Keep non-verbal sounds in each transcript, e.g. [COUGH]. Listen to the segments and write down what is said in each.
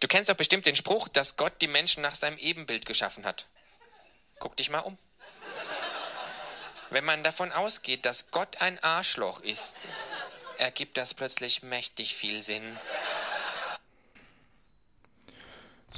Du kennst doch bestimmt den Spruch, dass Gott die Menschen nach seinem Ebenbild geschaffen hat. Guck dich mal um. Wenn man davon ausgeht, dass Gott ein Arschloch ist, ergibt das plötzlich mächtig viel Sinn.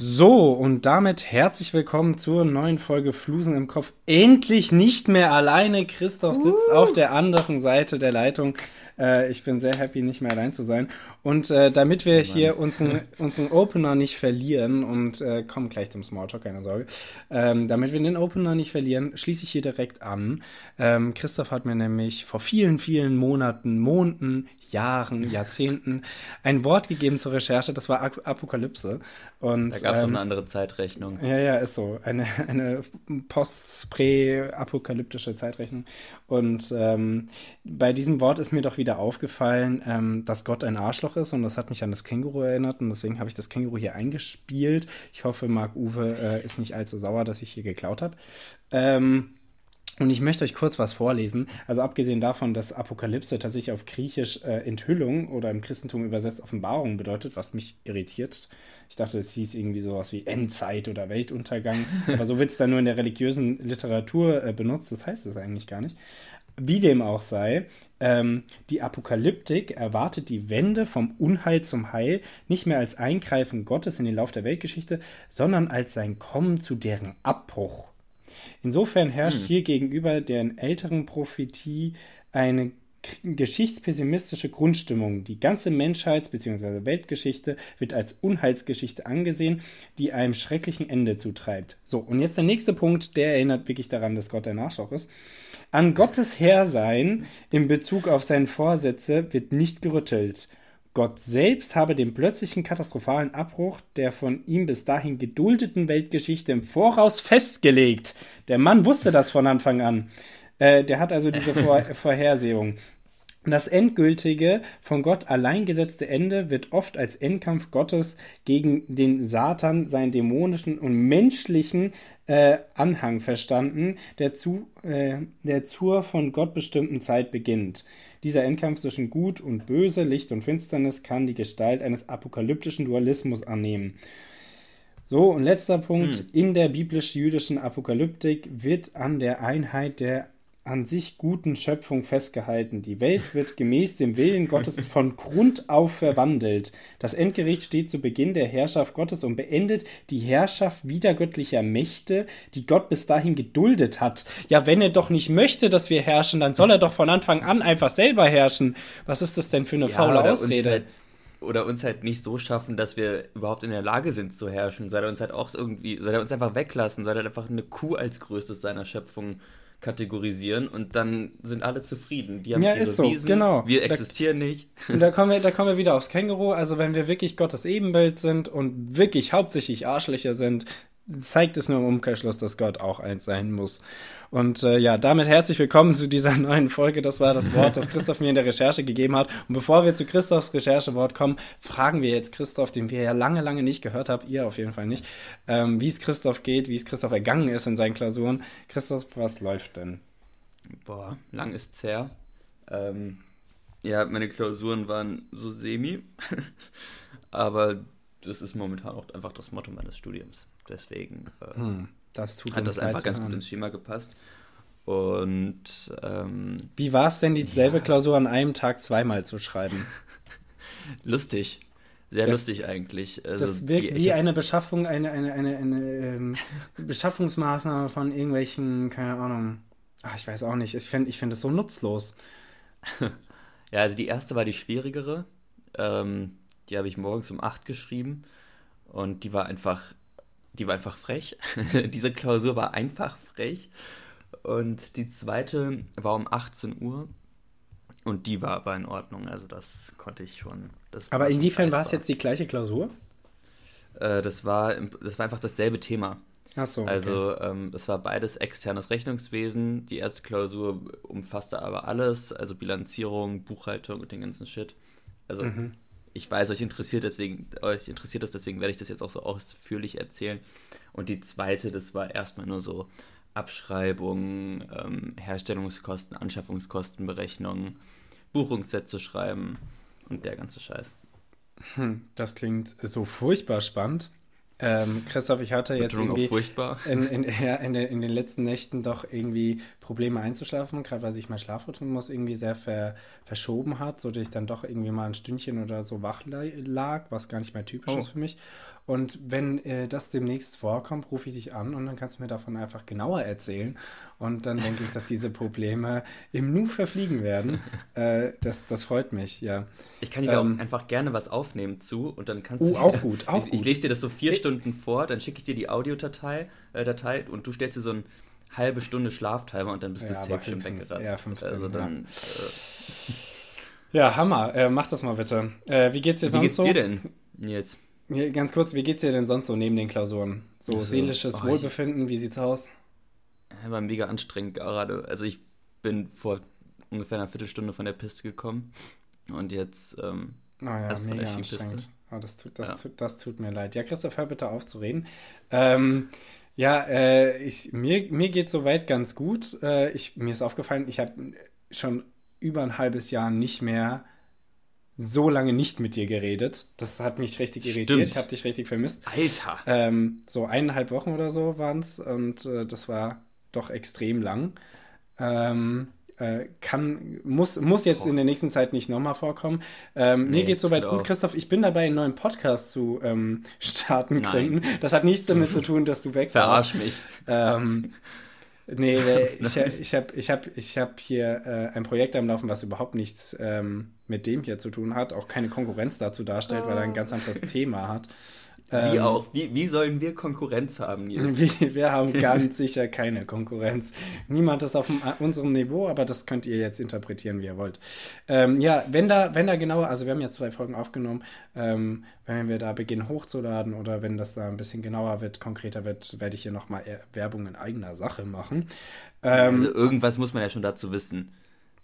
So, und damit herzlich willkommen zur neuen Folge Flusen im Kopf. Endlich nicht mehr alleine. Christoph sitzt uh. auf der anderen Seite der Leitung. Äh, ich bin sehr happy, nicht mehr allein zu sein. Und äh, damit wir oh hier unseren, unseren Opener nicht verlieren und äh, kommen gleich zum Smalltalk, keine Sorge. Ähm, damit wir den Opener nicht verlieren, schließe ich hier direkt an. Ähm, Christoph hat mir nämlich vor vielen, vielen Monaten, Monaten, Jahren, Jahrzehnten ein Wort gegeben zur Recherche, das war Apokalypse. Und, da gab es ähm, eine andere Zeitrechnung. Ja, ja, ist so. Eine, eine post-prä-apokalyptische Zeitrechnung. Und ähm, bei diesem Wort ist mir doch wieder aufgefallen, ähm, dass Gott ein Arschloch ist und das hat mich an das Känguru erinnert und deswegen habe ich das Känguru hier eingespielt. Ich hoffe, Marc Uwe äh, ist nicht allzu sauer, dass ich hier geklaut habe. Ähm, und ich möchte euch kurz was vorlesen. Also abgesehen davon, dass Apokalypse tatsächlich auf Griechisch äh, Enthüllung oder im Christentum übersetzt Offenbarung bedeutet, was mich irritiert. Ich dachte, es hieß irgendwie sowas wie Endzeit oder Weltuntergang. [LAUGHS] Aber so wird es dann nur in der religiösen Literatur äh, benutzt. Das heißt es eigentlich gar nicht. Wie dem auch sei, ähm, die Apokalyptik erwartet die Wende vom Unheil zum Heil nicht mehr als Eingreifen Gottes in den Lauf der Weltgeschichte, sondern als sein Kommen zu deren Abbruch. Insofern herrscht hm. hier gegenüber der älteren Prophetie eine geschichtspessimistische Grundstimmung. Die ganze Menschheits- bzw. Weltgeschichte wird als Unheilsgeschichte angesehen, die einem schrecklichen Ende zutreibt. So, und jetzt der nächste Punkt, der erinnert wirklich daran, dass Gott ein Arschloch ist. An Gottes Herrsein in Bezug auf seine Vorsätze wird nicht gerüttelt. Gott selbst habe den plötzlichen katastrophalen Abbruch der von ihm bis dahin geduldeten Weltgeschichte im Voraus festgelegt. Der Mann wusste das von Anfang an. Äh, der hat also diese Vor [LAUGHS] Vorhersehung. Das endgültige, von Gott allein gesetzte Ende wird oft als Endkampf Gottes gegen den Satan, seinen dämonischen und menschlichen äh, Anhang verstanden, der, zu, äh, der zur von Gott bestimmten Zeit beginnt. Dieser Endkampf zwischen Gut und Böse, Licht und Finsternis kann die Gestalt eines apokalyptischen Dualismus annehmen. So, und letzter Punkt. Hm. In der biblisch-jüdischen Apokalyptik wird an der Einheit der an sich guten Schöpfung festgehalten. Die Welt wird gemäß dem Willen Gottes von Grund auf verwandelt. Das Endgericht steht zu Beginn der Herrschaft Gottes und beendet die Herrschaft wiedergöttlicher Mächte, die Gott bis dahin geduldet hat. Ja, wenn er doch nicht möchte, dass wir herrschen, dann soll er doch von Anfang an einfach selber herrschen. Was ist das denn für eine ja, faule Ausrede? Uns halt, oder uns halt nicht so schaffen, dass wir überhaupt in der Lage sind zu herrschen. Soll er uns halt auch irgendwie, soll er uns einfach weglassen, soll er einfach eine Kuh als größtes seiner Schöpfung kategorisieren und dann sind alle zufrieden. Die haben ja, ihre ist so, Wiesen, genau. Wir existieren da, nicht. Da [LAUGHS] kommen, wir, da kommen wir wieder aufs Känguru. Also wenn wir wirklich Gottes Ebenbild sind und wirklich hauptsächlich Arschlöcher sind, zeigt es nur im Umkehrschluss, dass Gott auch eins sein muss. Und äh, ja, damit herzlich willkommen zu dieser [LAUGHS] neuen Folge. Das war das Wort, das Christoph mir in der Recherche gegeben hat. Und bevor wir zu Christophs Recherchewort kommen, fragen wir jetzt Christoph, den wir ja lange, lange nicht gehört haben, ihr auf jeden Fall nicht, ähm, wie es Christoph geht, wie es Christoph ergangen ist in seinen Klausuren. Christoph, was läuft denn? Boah, lang ist's her. Ähm, ja, meine Klausuren waren so semi. [LAUGHS] Aber das ist momentan auch einfach das Motto meines Studiums. Deswegen äh, hm, das hat das einfach ganz gut ins Schema gepasst. Und ähm, wie war es denn, dieselbe ja. Klausur an einem Tag zweimal zu schreiben? [LAUGHS] lustig. Sehr das, lustig eigentlich. Also das wirkt die, wie eine Beschaffung, eine, eine, eine, eine ähm, [LAUGHS] Beschaffungsmaßnahme von irgendwelchen, keine Ahnung. Ach, ich weiß auch nicht. Ich finde ich find das so nutzlos. [LAUGHS] ja, also die erste war die schwierigere. Ähm, die habe ich morgens um 8 geschrieben. Und die war einfach die war einfach frech. [LAUGHS] Diese Klausur war einfach frech. Und die zweite war um 18 Uhr. Und die war aber in Ordnung. Also das konnte ich schon. aber inwiefern war es jetzt die gleiche Klausur? Äh, das, war, das war einfach dasselbe Thema. Ach so. Okay. Also ähm, es war beides externes Rechnungswesen. Die erste Klausur umfasste aber alles, also Bilanzierung, Buchhaltung und den ganzen Shit. Also mhm ich weiß, euch interessiert deswegen, euch interessiert das, deswegen werde ich das jetzt auch so ausführlich erzählen. Und die zweite, das war erstmal nur so Abschreibung, ähm, Herstellungskosten, Anschaffungskostenberechnung, Buchungssätze schreiben und der ganze Scheiß. Hm, das klingt so furchtbar spannend. Ähm, Christoph, ich hatte jetzt irgendwie in, in, ja, in, den, in den letzten Nächten doch irgendwie Probleme einzuschlafen, gerade weil sich mein Schlafrhythmus irgendwie sehr ver, verschoben hat, sodass ich dann doch irgendwie mal ein Stündchen oder so wach la- lag, was gar nicht mehr typisch Oh. ist für mich. Und wenn äh, das demnächst vorkommt, rufe ich dich an und dann kannst du mir davon einfach genauer erzählen. Und dann denke ich, dass diese Probleme im Nu verfliegen werden. [LAUGHS] äh, das, das freut mich, ja. Ich kann dir Ähm, auch einfach gerne was aufnehmen zu und dann kannst Uh, du. auch gut, [LAUGHS] auch ich, ich gut. lese dir das so vier Stunden vor, dann schicke ich dir die Audiodatei äh, Datei, und du stellst dir so eine halbe Stunde Schlaftimer und dann bist Ja, du safe schon 15, weggeratzt. ja, 15, also ja. dann. Ja, Hammer. Äh, mach das mal bitte. Äh, wie geht's dir Äh, wie sonst geht's so? dir denn jetzt? Ja, Ganz kurz, wie geht's dir denn sonst so neben den Klausuren? So Also, seelisches oh, Wohlbefinden, wie sieht's aus? Ja, War mega anstrengend gerade. Also ich bin vor ungefähr einer Viertelstunde von der Piste gekommen und jetzt. Ähm, Naja, Also von mega anstrengend. Oh, das, tut, das, Ja. tut, das tut mir leid. Ja, Christoph, hör bitte auf zu reden. Ähm, ja, äh, ich, mir, mir geht soweit ganz gut. Äh, ich, mir ist aufgefallen, ich habe schon über ein halbes Jahr nicht mehr so lange nicht mit dir geredet. Das hat mich richtig irritiert. Stimmt. Ich habe dich richtig vermisst. Alter! Ähm, so eineinhalb Wochen oder so waren es und äh, das war doch extrem lang. Ähm, äh, kann, muss, muss jetzt in der nächsten Zeit nicht nochmal vorkommen. Ähm, mir Nee, geht soweit ich gut. auch. Christoph, ich bin dabei, einen neuen Podcast zu ähm, starten, Nein. gründen. Das hat nichts damit zu tun, dass du weg warst. Verarsch mich. [LAUGHS] Nee, [LAUGHS] äh, ich, ich habe ich hab, ich hab hier äh, ein Projekt am Laufen, was überhaupt nichts ähm, mit dem hier zu tun hat, auch keine Konkurrenz dazu darstellt, weil er ein ganz anderes [LAUGHS] Thema hat. Wie Ähm, auch? Wie, wie sollen wir Konkurrenz haben, Nils? [LAUGHS] Wir, wir haben [LAUGHS] ganz sicher keine Konkurrenz. Niemand ist auf äh, unserem Niveau, aber das könnt ihr jetzt interpretieren, wie ihr wollt. Ähm, ja, wenn da, wenn da genauer, also wir haben ja zwei Folgen aufgenommen, ähm, wenn wir da beginnen hochzuladen oder wenn das da ein bisschen genauer wird, konkreter wird, werde ich hier nochmal Werbung in eigener Sache machen. Ähm, Also irgendwas muss man ja schon dazu wissen.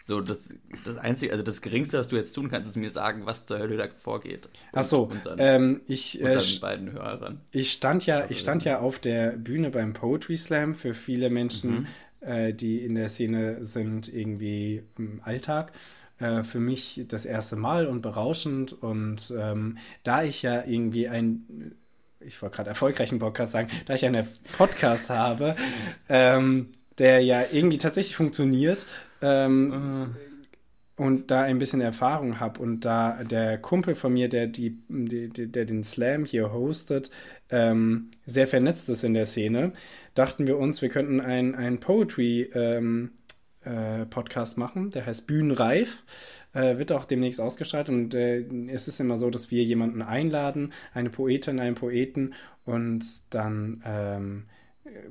So, das, das Einzige, also das Geringste, was du jetzt tun kannst, ist mir sagen, was zur Hölle da vorgeht. ach so, Unseren, ähm, ich, äh, beiden Hörern. Ich stand ja, ich stand ja auf der Bühne beim Poetry Slam für viele Menschen, äh, die in der Szene sind, irgendwie im Alltag. Äh, für mich das erste Mal und berauschend. Und ähm, da ich ja irgendwie ein, ich wollte gerade erfolgreichen Podcast sagen, da ich einen Podcast habe, [LAUGHS] ähm, der ja irgendwie tatsächlich funktioniert, ähm, und da ein bisschen Erfahrung habe und da der Kumpel von mir, der, die, die- der den Slam hier hostet, ähm, sehr vernetzt ist in der Szene, dachten wir uns, wir könnten einen, einen Poetry ähm, äh, Podcast machen, der heißt Bühnenreif, äh, wird auch demnächst ausgestrahlt und äh, es ist immer so, dass wir jemanden einladen, eine Poetin, einen Poeten und dann ähm,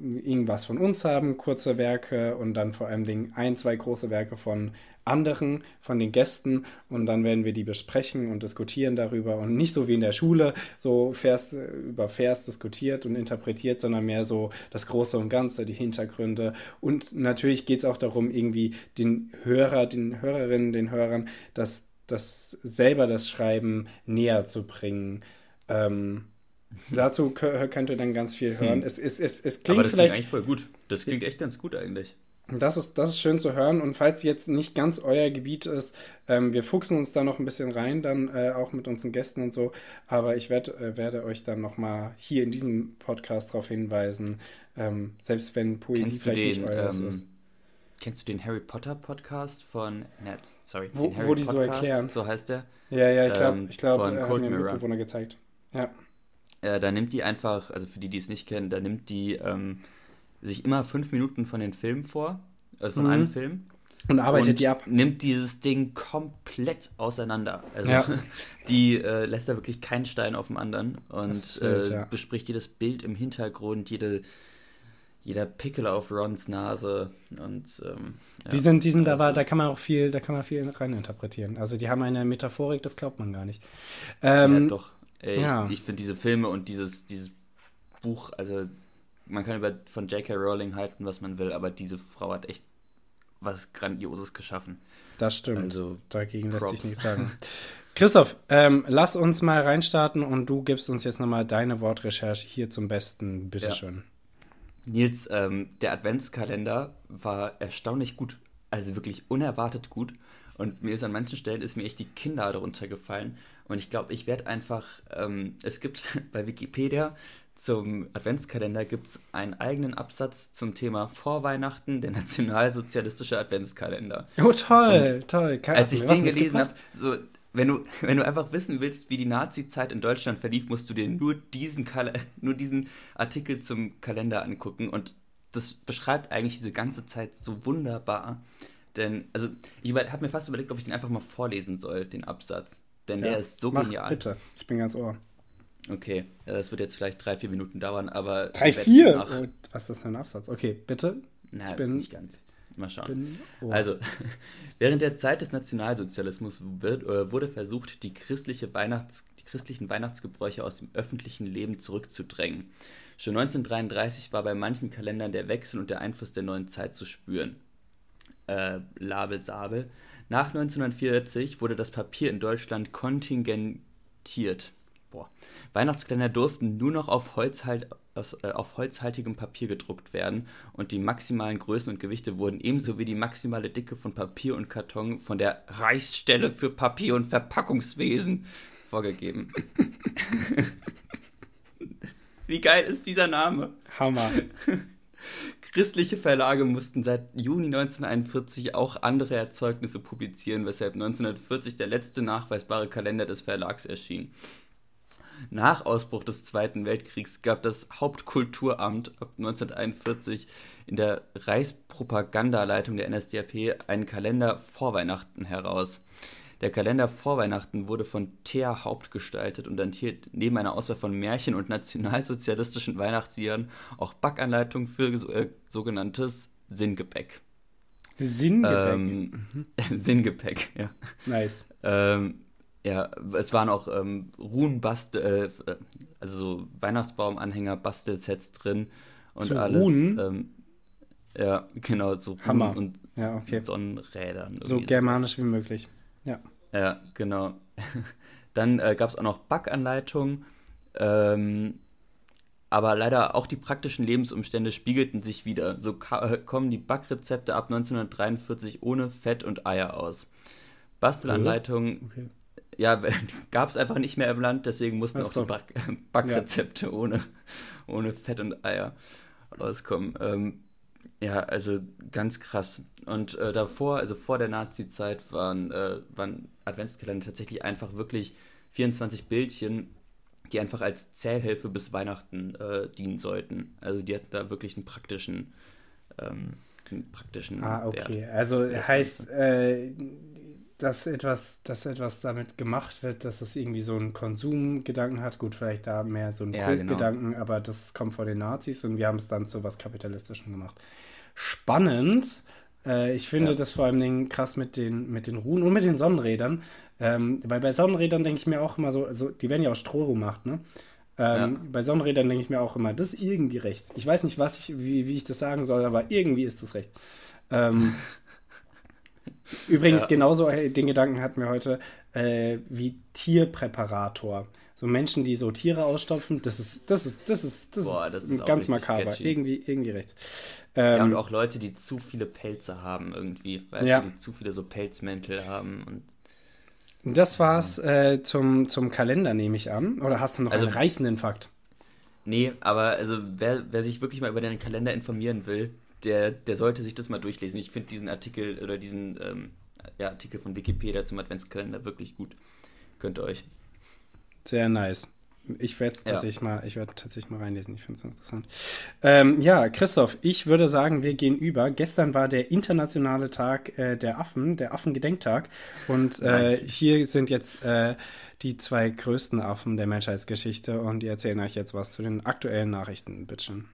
irgendwas von uns haben, kurze Werke und dann vor allem Dingen ein, zwei große Werke von anderen, von den Gästen und dann werden wir die besprechen und diskutieren darüber und nicht so wie in der Schule, so Vers, über Vers diskutiert und interpretiert, sondern mehr so das Große und Ganze, die Hintergründe und natürlich geht es auch darum, irgendwie den Hörer, den Hörerinnen, den Hörern, das, das selber das Schreiben näher zu bringen. Ähm, [LAUGHS] Dazu kö- könnt ihr dann ganz viel hören. Es, es, es, es Aber klingt das klingt vielleicht eigentlich voll gut. Das klingt echt ganz gut eigentlich. das ist, das ist schön zu hören. Und falls jetzt nicht ganz euer Gebiet ist, ähm, wir fuchsen uns da noch ein bisschen rein, dann äh, auch mit unseren Gästen und so. Aber ich werd, äh, werde euch dann nochmal hier in diesem Podcast darauf hinweisen, ähm, selbst wenn Poesie vielleicht den, nicht euer ähm, ist. Kennst du den Harry Potter Podcast von, ne, sorry, Wo- den Harry wo die so Podcast, erklären. so heißt der. Ja, ja, ich glaube, ähm, ich glaub, von er hat Cold mir Mirror. Mitbewohner gezeigt. Ja. Äh, da nimmt die einfach, also für die, die es nicht kennen, da nimmt die ähm, sich immer fünf Minuten von den Filmen vor, also von Mhm. einem Film. Und arbeitet und die ab. nimmt dieses Ding komplett auseinander. Also Ja. [LAUGHS] die äh, lässt da wirklich keinen Stein auf dem anderen und ist wild, äh, ja. bespricht jedes Bild im Hintergrund, jede, jeder Pickel auf Rons Nase und ähm, ja, Die sind, die sind da, also- war, da kann man auch viel, da kann man viel reininterpretieren. Also die haben eine Metaphorik, das glaubt man gar nicht. Ähm, ja, doch. Ey, ja. Ich, ich finde diese Filme und dieses, dieses Buch, also man kann über von J.K. Rowling halten, was man will, aber diese Frau hat echt was Grandioses geschaffen. Das stimmt. Also, Dagegen lässt sich Props. nichts sagen. [LAUGHS] Christoph, ähm, lass uns mal reinstarten und du gibst uns jetzt nochmal deine Wortrecherche hier zum Besten. Bitteschön. Nils, ähm, der Adventskalender war erstaunlich gut. Also wirklich unerwartet gut. Und mir ist an manchen Stellen ist mir echt die Kinnlade runtergefallen. Und ich glaube, ich werde einfach, ähm, es gibt [LAUGHS] bei Wikipedia zum Adventskalender gibt es einen eigenen Absatz zum Thema Vorweihnachten, der nationalsozialistische Adventskalender. Oh, toll, Und toll. Kann, als ich den gelesen habe, so, wenn du, wenn du einfach wissen willst, wie die Nazi-Zeit in Deutschland verlief, musst du dir nur diesen, Kal [LAUGHS] nur diesen Artikel zum Kalender angucken. Und das beschreibt eigentlich diese ganze Zeit so wunderbar. Denn, also, ich habe mir fast überlegt, ob ich den einfach mal vorlesen soll, den Absatz. Denn ja, der ist so mach, genial. Bitte, ich bin ganz ohr. Okay, das wird jetzt vielleicht drei, vier Minuten dauern, aber. Drei, vier? Oh, was ist das für ein Absatz? Okay, bitte. Na, ich bin, nicht ganz. Mal schauen. Bin, oh. Also, [LAUGHS] während der Zeit des Nationalsozialismus wird, äh, wurde versucht, die, christliche Weihnachts-, die christlichen Weihnachtsgebräuche aus dem öffentlichen Leben zurückzudrängen. Schon 1933 war bei manchen Kalendern der Wechsel und der Einfluss der neuen Zeit zu spüren. Äh, Label Sabel. Nach 1940 wurde das Papier in Deutschland kontingentiert. Boah. Weihnachtskalender durften nur noch auf, Holzhalt, aus, äh, auf holzhaltigem Papier gedruckt werden und die maximalen Größen und Gewichte wurden ebenso wie die maximale Dicke von Papier und Karton von der Reichsstelle für Papier- und Verpackungswesen vorgegeben. [LAUGHS] wie geil ist dieser Name? Hammer. Christliche Verlage mussten seit Juni 1941 auch andere Erzeugnisse publizieren, weshalb 1940 der letzte nachweisbare Kalender des Verlags erschien. Nach Ausbruch des Zweiten Weltkriegs gab das Hauptkulturamt ab 1941 in der Reichspropagandaleitung der NSDAP einen Kalender vor Weihnachten heraus. Der Kalender vor Weihnachten wurde von Thea Haupt gestaltet und enthielt neben einer Auswahl von Märchen und nationalsozialistischen Weihnachtsliedern auch Backanleitungen für äh, sogenanntes Sinngepäck. Sinngepäck? Ähm, mhm. [LAUGHS] Sinngepäck, ja. Nice. Ähm, ja, es waren auch ähm, Ruhenbastel, äh, also so Weihnachtsbaumanhänger, Bastelsets drin und so alles. Ruhen? Ähm, ja, genau, so Ruhen Hammer. und ja, okay. Sonnenrädern. So germanisch sowas. wie möglich. Ja. Ja, genau. [LAUGHS] Dann äh, gab es auch noch Backanleitungen. Ähm, aber leider auch die praktischen Lebensumstände spiegelten sich wieder. So äh, kommen die Backrezepte ab 1943 ohne Fett und Eier aus. Bastelanleitungen okay. ja, [LAUGHS] gab es einfach nicht mehr im Land, deswegen mussten so. auch die Back [LAUGHS] Backrezepte ja. ohne, ohne Fett und Eier auskommen. Ähm, ja, also ganz krass. Und äh, davor, also vor der Nazi-Zeit, waren, äh, waren Adventskalender tatsächlich einfach wirklich 24 Bildchen, die einfach als Zählhilfe bis Weihnachten äh, dienen sollten. Also die hatten da wirklich einen praktischen, ähm, einen praktischen Ah, okay. Wert. Also heißt, äh, dass etwas, dass etwas damit gemacht wird, dass es irgendwie so einen Konsumgedanken hat. Gut, vielleicht da mehr so einen ja, genau. Kultgedanken, genau. aber das kommt von den Nazis und wir haben es dann zu was Kapitalistischem gemacht. Spannend. Äh, ich finde ja. das vor allem krass mit den, mit den Ruhen und mit den Sonnenrädern. Ähm, weil bei Sonnenrädern denke ich mir auch immer so, also die werden ja aus Stroh gemacht, ne? Ähm, ja. Bei Sonnenrädern denke ich mir auch immer, das ist irgendwie rechts. Ich weiß nicht, was ich, wie, wie ich das sagen soll, aber irgendwie ist das recht. Ähm, [LAUGHS] übrigens, ja. genauso den Gedanken hatten wir heute äh, wie Tierpräparator. So Menschen, die so Tiere ausstopfen, das ist, das ist, das ist, das Boah, das ist, ist ganz makaber. Sketchy. Irgendwie, irgendwie rechts. Ähm, ja, und auch Leute, die zu viele Pelze haben irgendwie, weißt ja. du, die zu viele so Pelzmäntel haben und das war's äh, zum, zum Kalender, nehme ich an. Oder hast du noch also, einen reißenden Fakt? Nee, aber also wer, wer sich wirklich mal über den Kalender informieren will, der, der sollte sich das mal durchlesen. Ich finde diesen Artikel oder diesen ähm, ja, Artikel von Wikipedia zum Adventskalender wirklich gut. Könnt ihr euch. Sehr nice. Ich werde es tatsächlich, ja. mal, werd tatsächlich mal reinlesen. Ich finde es interessant. Ähm, ja, Christoph, ich würde sagen, wir gehen über. Gestern war der internationale Tag äh, der Affen, der Affengedenktag. Und äh, hier sind jetzt äh, die zwei größten Affen der Menschheitsgeschichte. Und die erzählen euch jetzt was zu den aktuellen Nachrichten. Bitteschön.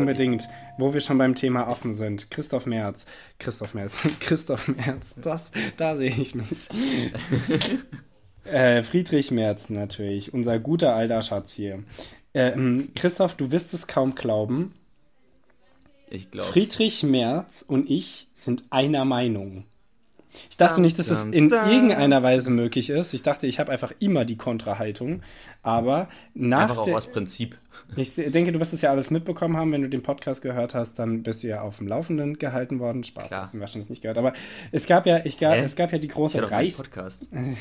Unbedingt. Wo wir schon beim Thema Affen sind. Christoph Merz. Christoph Merz. [LAUGHS] Christoph Merz. Das, da sehe ich mich. [LAUGHS] äh, Friedrich Merz natürlich. Unser guter alter Schatz hier. Äh, Christoph, du wirst es kaum glauben. Ich glaube. Friedrich Merz und ich sind einer Meinung. Ich dachte nicht, dass es in irgendeiner Weise möglich ist. Ich dachte, ich habe einfach immer die Kontrahaltung. Aber nach. Einfach auch aus Prinzip. Ich denke, du wirst es ja alles mitbekommen haben. Wenn du den Podcast gehört hast, dann bist du ja auf dem Laufenden gehalten worden. Spaß, Klar. hast du wahrscheinlich nicht gehört. Aber es gab ja, ich gab, es gab ja die große Reichs. [LAUGHS]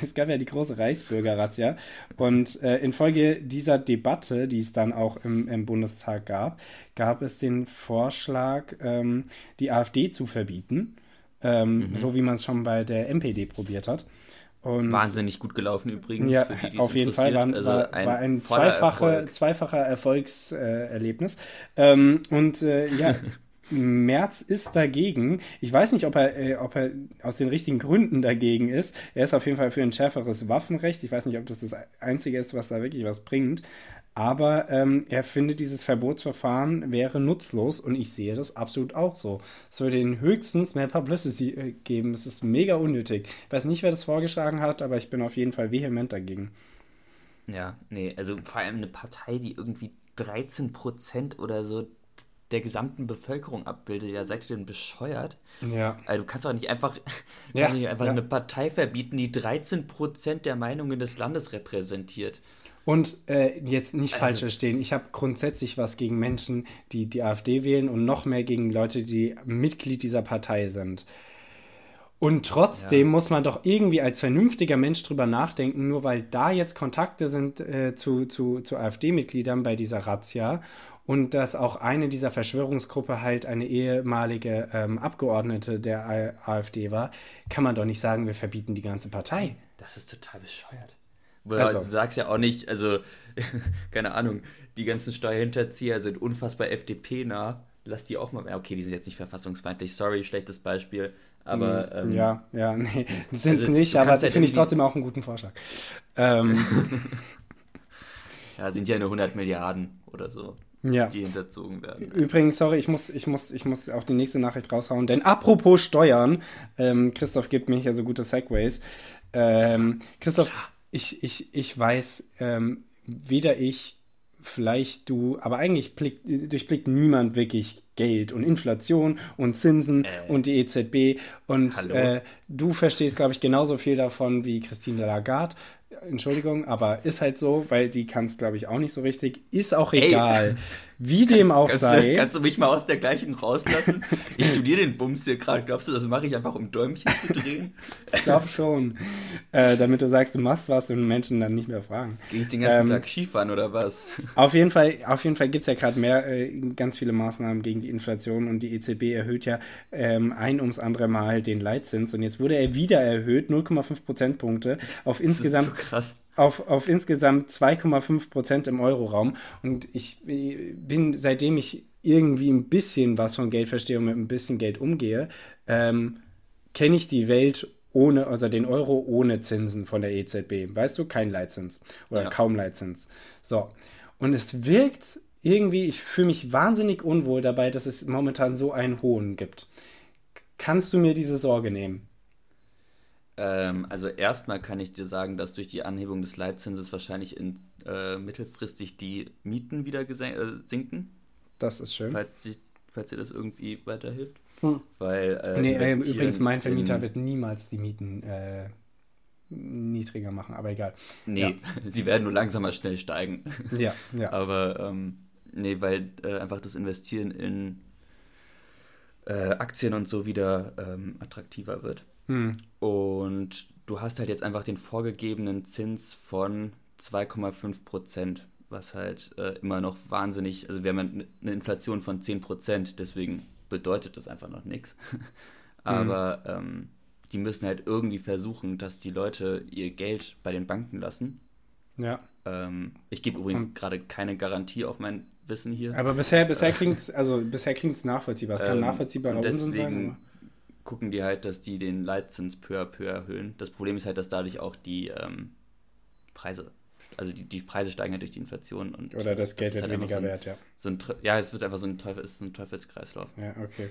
Es gab ja die große Reichsbürgerrazzia. Und äh, infolge dieser Debatte, die es dann auch im, im Bundestag gab, gab es den Vorschlag, ähm, die AfD zu verbieten ähm, mhm. so wie man es schon bei der MPD probiert hat. Und Wahnsinnig gut gelaufen übrigens. Ja, die, auf jeden Fall. War, also war, ein, war ein zweifache, Erfolg. zweifacher Erfolgserlebnis. Äh, ähm, und äh, ja, [LAUGHS] Merz ist dagegen. Ich weiß nicht, ob er, äh, ob er aus den richtigen Gründen dagegen ist. Er ist auf jeden Fall für ein schärferes Waffenrecht. Ich weiß nicht, ob das das Einzige ist, was da wirklich was bringt. Aber ähm, er findet, dieses Verbotsverfahren wäre nutzlos und ich sehe das absolut auch so. Es würde ihnen höchstens mehr Publicity äh, geben. Es ist mega unnötig. Ich weiß nicht, wer das vorgeschlagen hat, aber ich bin auf jeden Fall vehement dagegen. Ja, nee, also vor allem eine Partei, die irgendwie 13 Prozent oder so der gesamten Bevölkerung abbildet. Ja, seid ihr denn bescheuert? Ja. Also du kannst doch nicht einfach, [LAUGHS] ja, nicht einfach ja. eine Partei verbieten, die 13 Prozent der Meinungen des Landes repräsentiert. Und äh, jetzt nicht also, falsch verstehen, ich habe grundsätzlich was gegen Menschen, die die AfD wählen und noch mehr gegen Leute, die Mitglied dieser Partei sind. Und trotzdem ja. muss man doch irgendwie als vernünftiger Mensch drüber nachdenken, nur weil da jetzt Kontakte sind äh, zu, zu, zu AfD-Mitgliedern bei dieser Razzia und dass auch eine dieser Verschwörungsgruppe halt eine ehemalige ähm, Abgeordnete der AfD war, kann man doch nicht sagen, wir verbieten die ganze Partei. Das ist total bescheuert. Also. Du sagst ja auch nicht, also, [LAUGHS] keine Ahnung, die ganzen Steuerhinterzieher sind unfassbar FDP-nah. Lass die auch mal. Okay, die sind jetzt nicht verfassungsfeindlich, sorry, schlechtes Beispiel. Aber. Hm, ähm, ja, ja, [LAUGHS] nee, sind es also, nicht, aber halt finde ich trotzdem auch einen guten Vorschlag. Ähm. [LAUGHS] ja, sind ja nur 100 Milliarden oder so. Ja. die hinterzogen werden. Übrigens, sorry, ich muss, ich, muss, ich muss auch die nächste Nachricht raushauen, denn apropos Steuern, ähm, Christoph gibt mir hier so gute Segways. Ähm, Christoph, ich, ich, ich weiß, ähm, weder ich, vielleicht du, aber eigentlich blick, durchblickt niemand wirklich Geld und Inflation und Zinsen äh, und die EZB. Und äh, du verstehst, glaube ich, genauso viel davon wie Christine Lagarde. Entschuldigung, aber ist halt so, weil die kann es, glaube ich, auch nicht so richtig. Ist auch egal. [LAUGHS] Wie dem auch kannst sei. Du, kannst du mich mal aus der gleichen rauslassen? Ich studiere den Bums hier gerade. Glaubst du, das mache ich einfach, um Däumchen zu drehen? ich glaube schon. Äh, damit du sagst, du machst was und Menschen dann nicht mehr fragen. Gehe ich den ganzen ähm, Tag Skifahren oder was? Auf jeden Fall, auf jeden Fall gibt es ja gerade mehr, äh, ganz viele Maßnahmen gegen die Inflation und die EZB erhöht ja ähm, ein ums andere Mal den Leitzins und jetzt wurde er wieder erhöht, 0,5 Prozentpunkte auf das insgesamt. Ist so krass auf, auf insgesamt 2,5 Prozent im Euroraum. Und ich bin, seitdem ich irgendwie ein bisschen was von Geld verstehe und mit ein bisschen Geld umgehe, ähm, kenne ich die Welt ohne, also den Euro ohne Zinsen von der EZB. Weißt du, kein Leitzins oder ja. kaum Leitzins. So. Und es wirkt irgendwie, ich fühle mich wahnsinnig unwohl dabei, dass es momentan so einen hohen gibt. Kannst du mir diese Sorge nehmen? Ähm, also erstmal kann ich dir sagen, dass durch die Anhebung des Leitzinses wahrscheinlich in, äh, mittelfristig die Mieten wieder äh, sinken. Das ist schön. Falls, die, falls dir das irgendwie weiterhilft. Hm. Weil, äh, nee, äh, übrigens, mein Vermieter wird niemals die Mieten äh, niedriger machen, aber egal. Nee, ja. [LAUGHS] sie werden nur langsamer schnell steigen. Ja, [LAUGHS] ja. aber ähm, nee, weil äh, einfach das Investieren in Aktien und so wieder ähm, attraktiver wird. Hm. Und du hast halt jetzt einfach den vorgegebenen Zins von 2,5 Prozent, was halt äh, immer noch wahnsinnig, also wir haben eine Inflation von 10 Prozent, deswegen bedeutet das einfach noch nichts. [LAUGHS] Aber hm. ähm, die müssen halt irgendwie versuchen, dass die Leute ihr Geld bei den Banken lassen. Ja. Ähm, ich gebe übrigens gerade keine Garantie auf mein Wissen hier. Aber bisher, bisher [LAUGHS] klingt es also nachvollziehbar. Es kann ähm, nachvollziehbarer Unsinn sein gucken die halt, dass die den Leitzins peu à peu erhöhen. Das Problem ist halt, dass dadurch auch die ähm, Preise, also die, die Preise steigen halt durch die Inflation. Und Oder das Geld das wird halt weniger so ein, wert, ja. So ein, ja, es wird einfach so ein, Teufel, ist ein Teufelskreislauf. Ja, okay.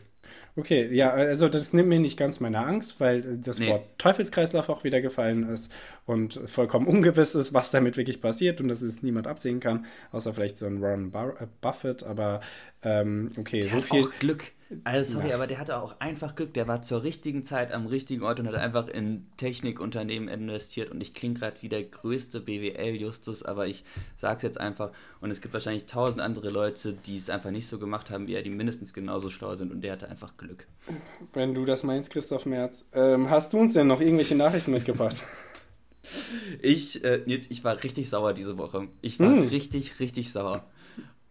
Okay, ja, also das nimmt mir nicht ganz meine Angst, weil das nee. Wort Teufelskreislauf auch wieder gefallen ist und vollkommen ungewiss ist, was damit wirklich passiert und dass es niemand absehen kann, außer vielleicht so ein Warren äh, Buffett, aber ähm, okay, Der so hat viel. Auch Glück. Also sorry, ja. aber der hatte auch einfach Glück. Der war zur richtigen Zeit am richtigen Ort und hat einfach in Technikunternehmen investiert. Und ich klinge gerade wie der größte BWL-Justus, aber ich sage es jetzt einfach. Und es gibt wahrscheinlich tausend andere Leute, die es einfach nicht so gemacht haben wie er, die mindestens genauso schlau sind. Und der hatte einfach Glück. Wenn du das meinst, Christoph Merz. Ähm, hast du uns denn noch irgendwelche Nachrichten [LAUGHS] mitgebracht? Ich, äh, jetzt, ich war richtig sauer diese Woche. Ich war hm. richtig, richtig sauer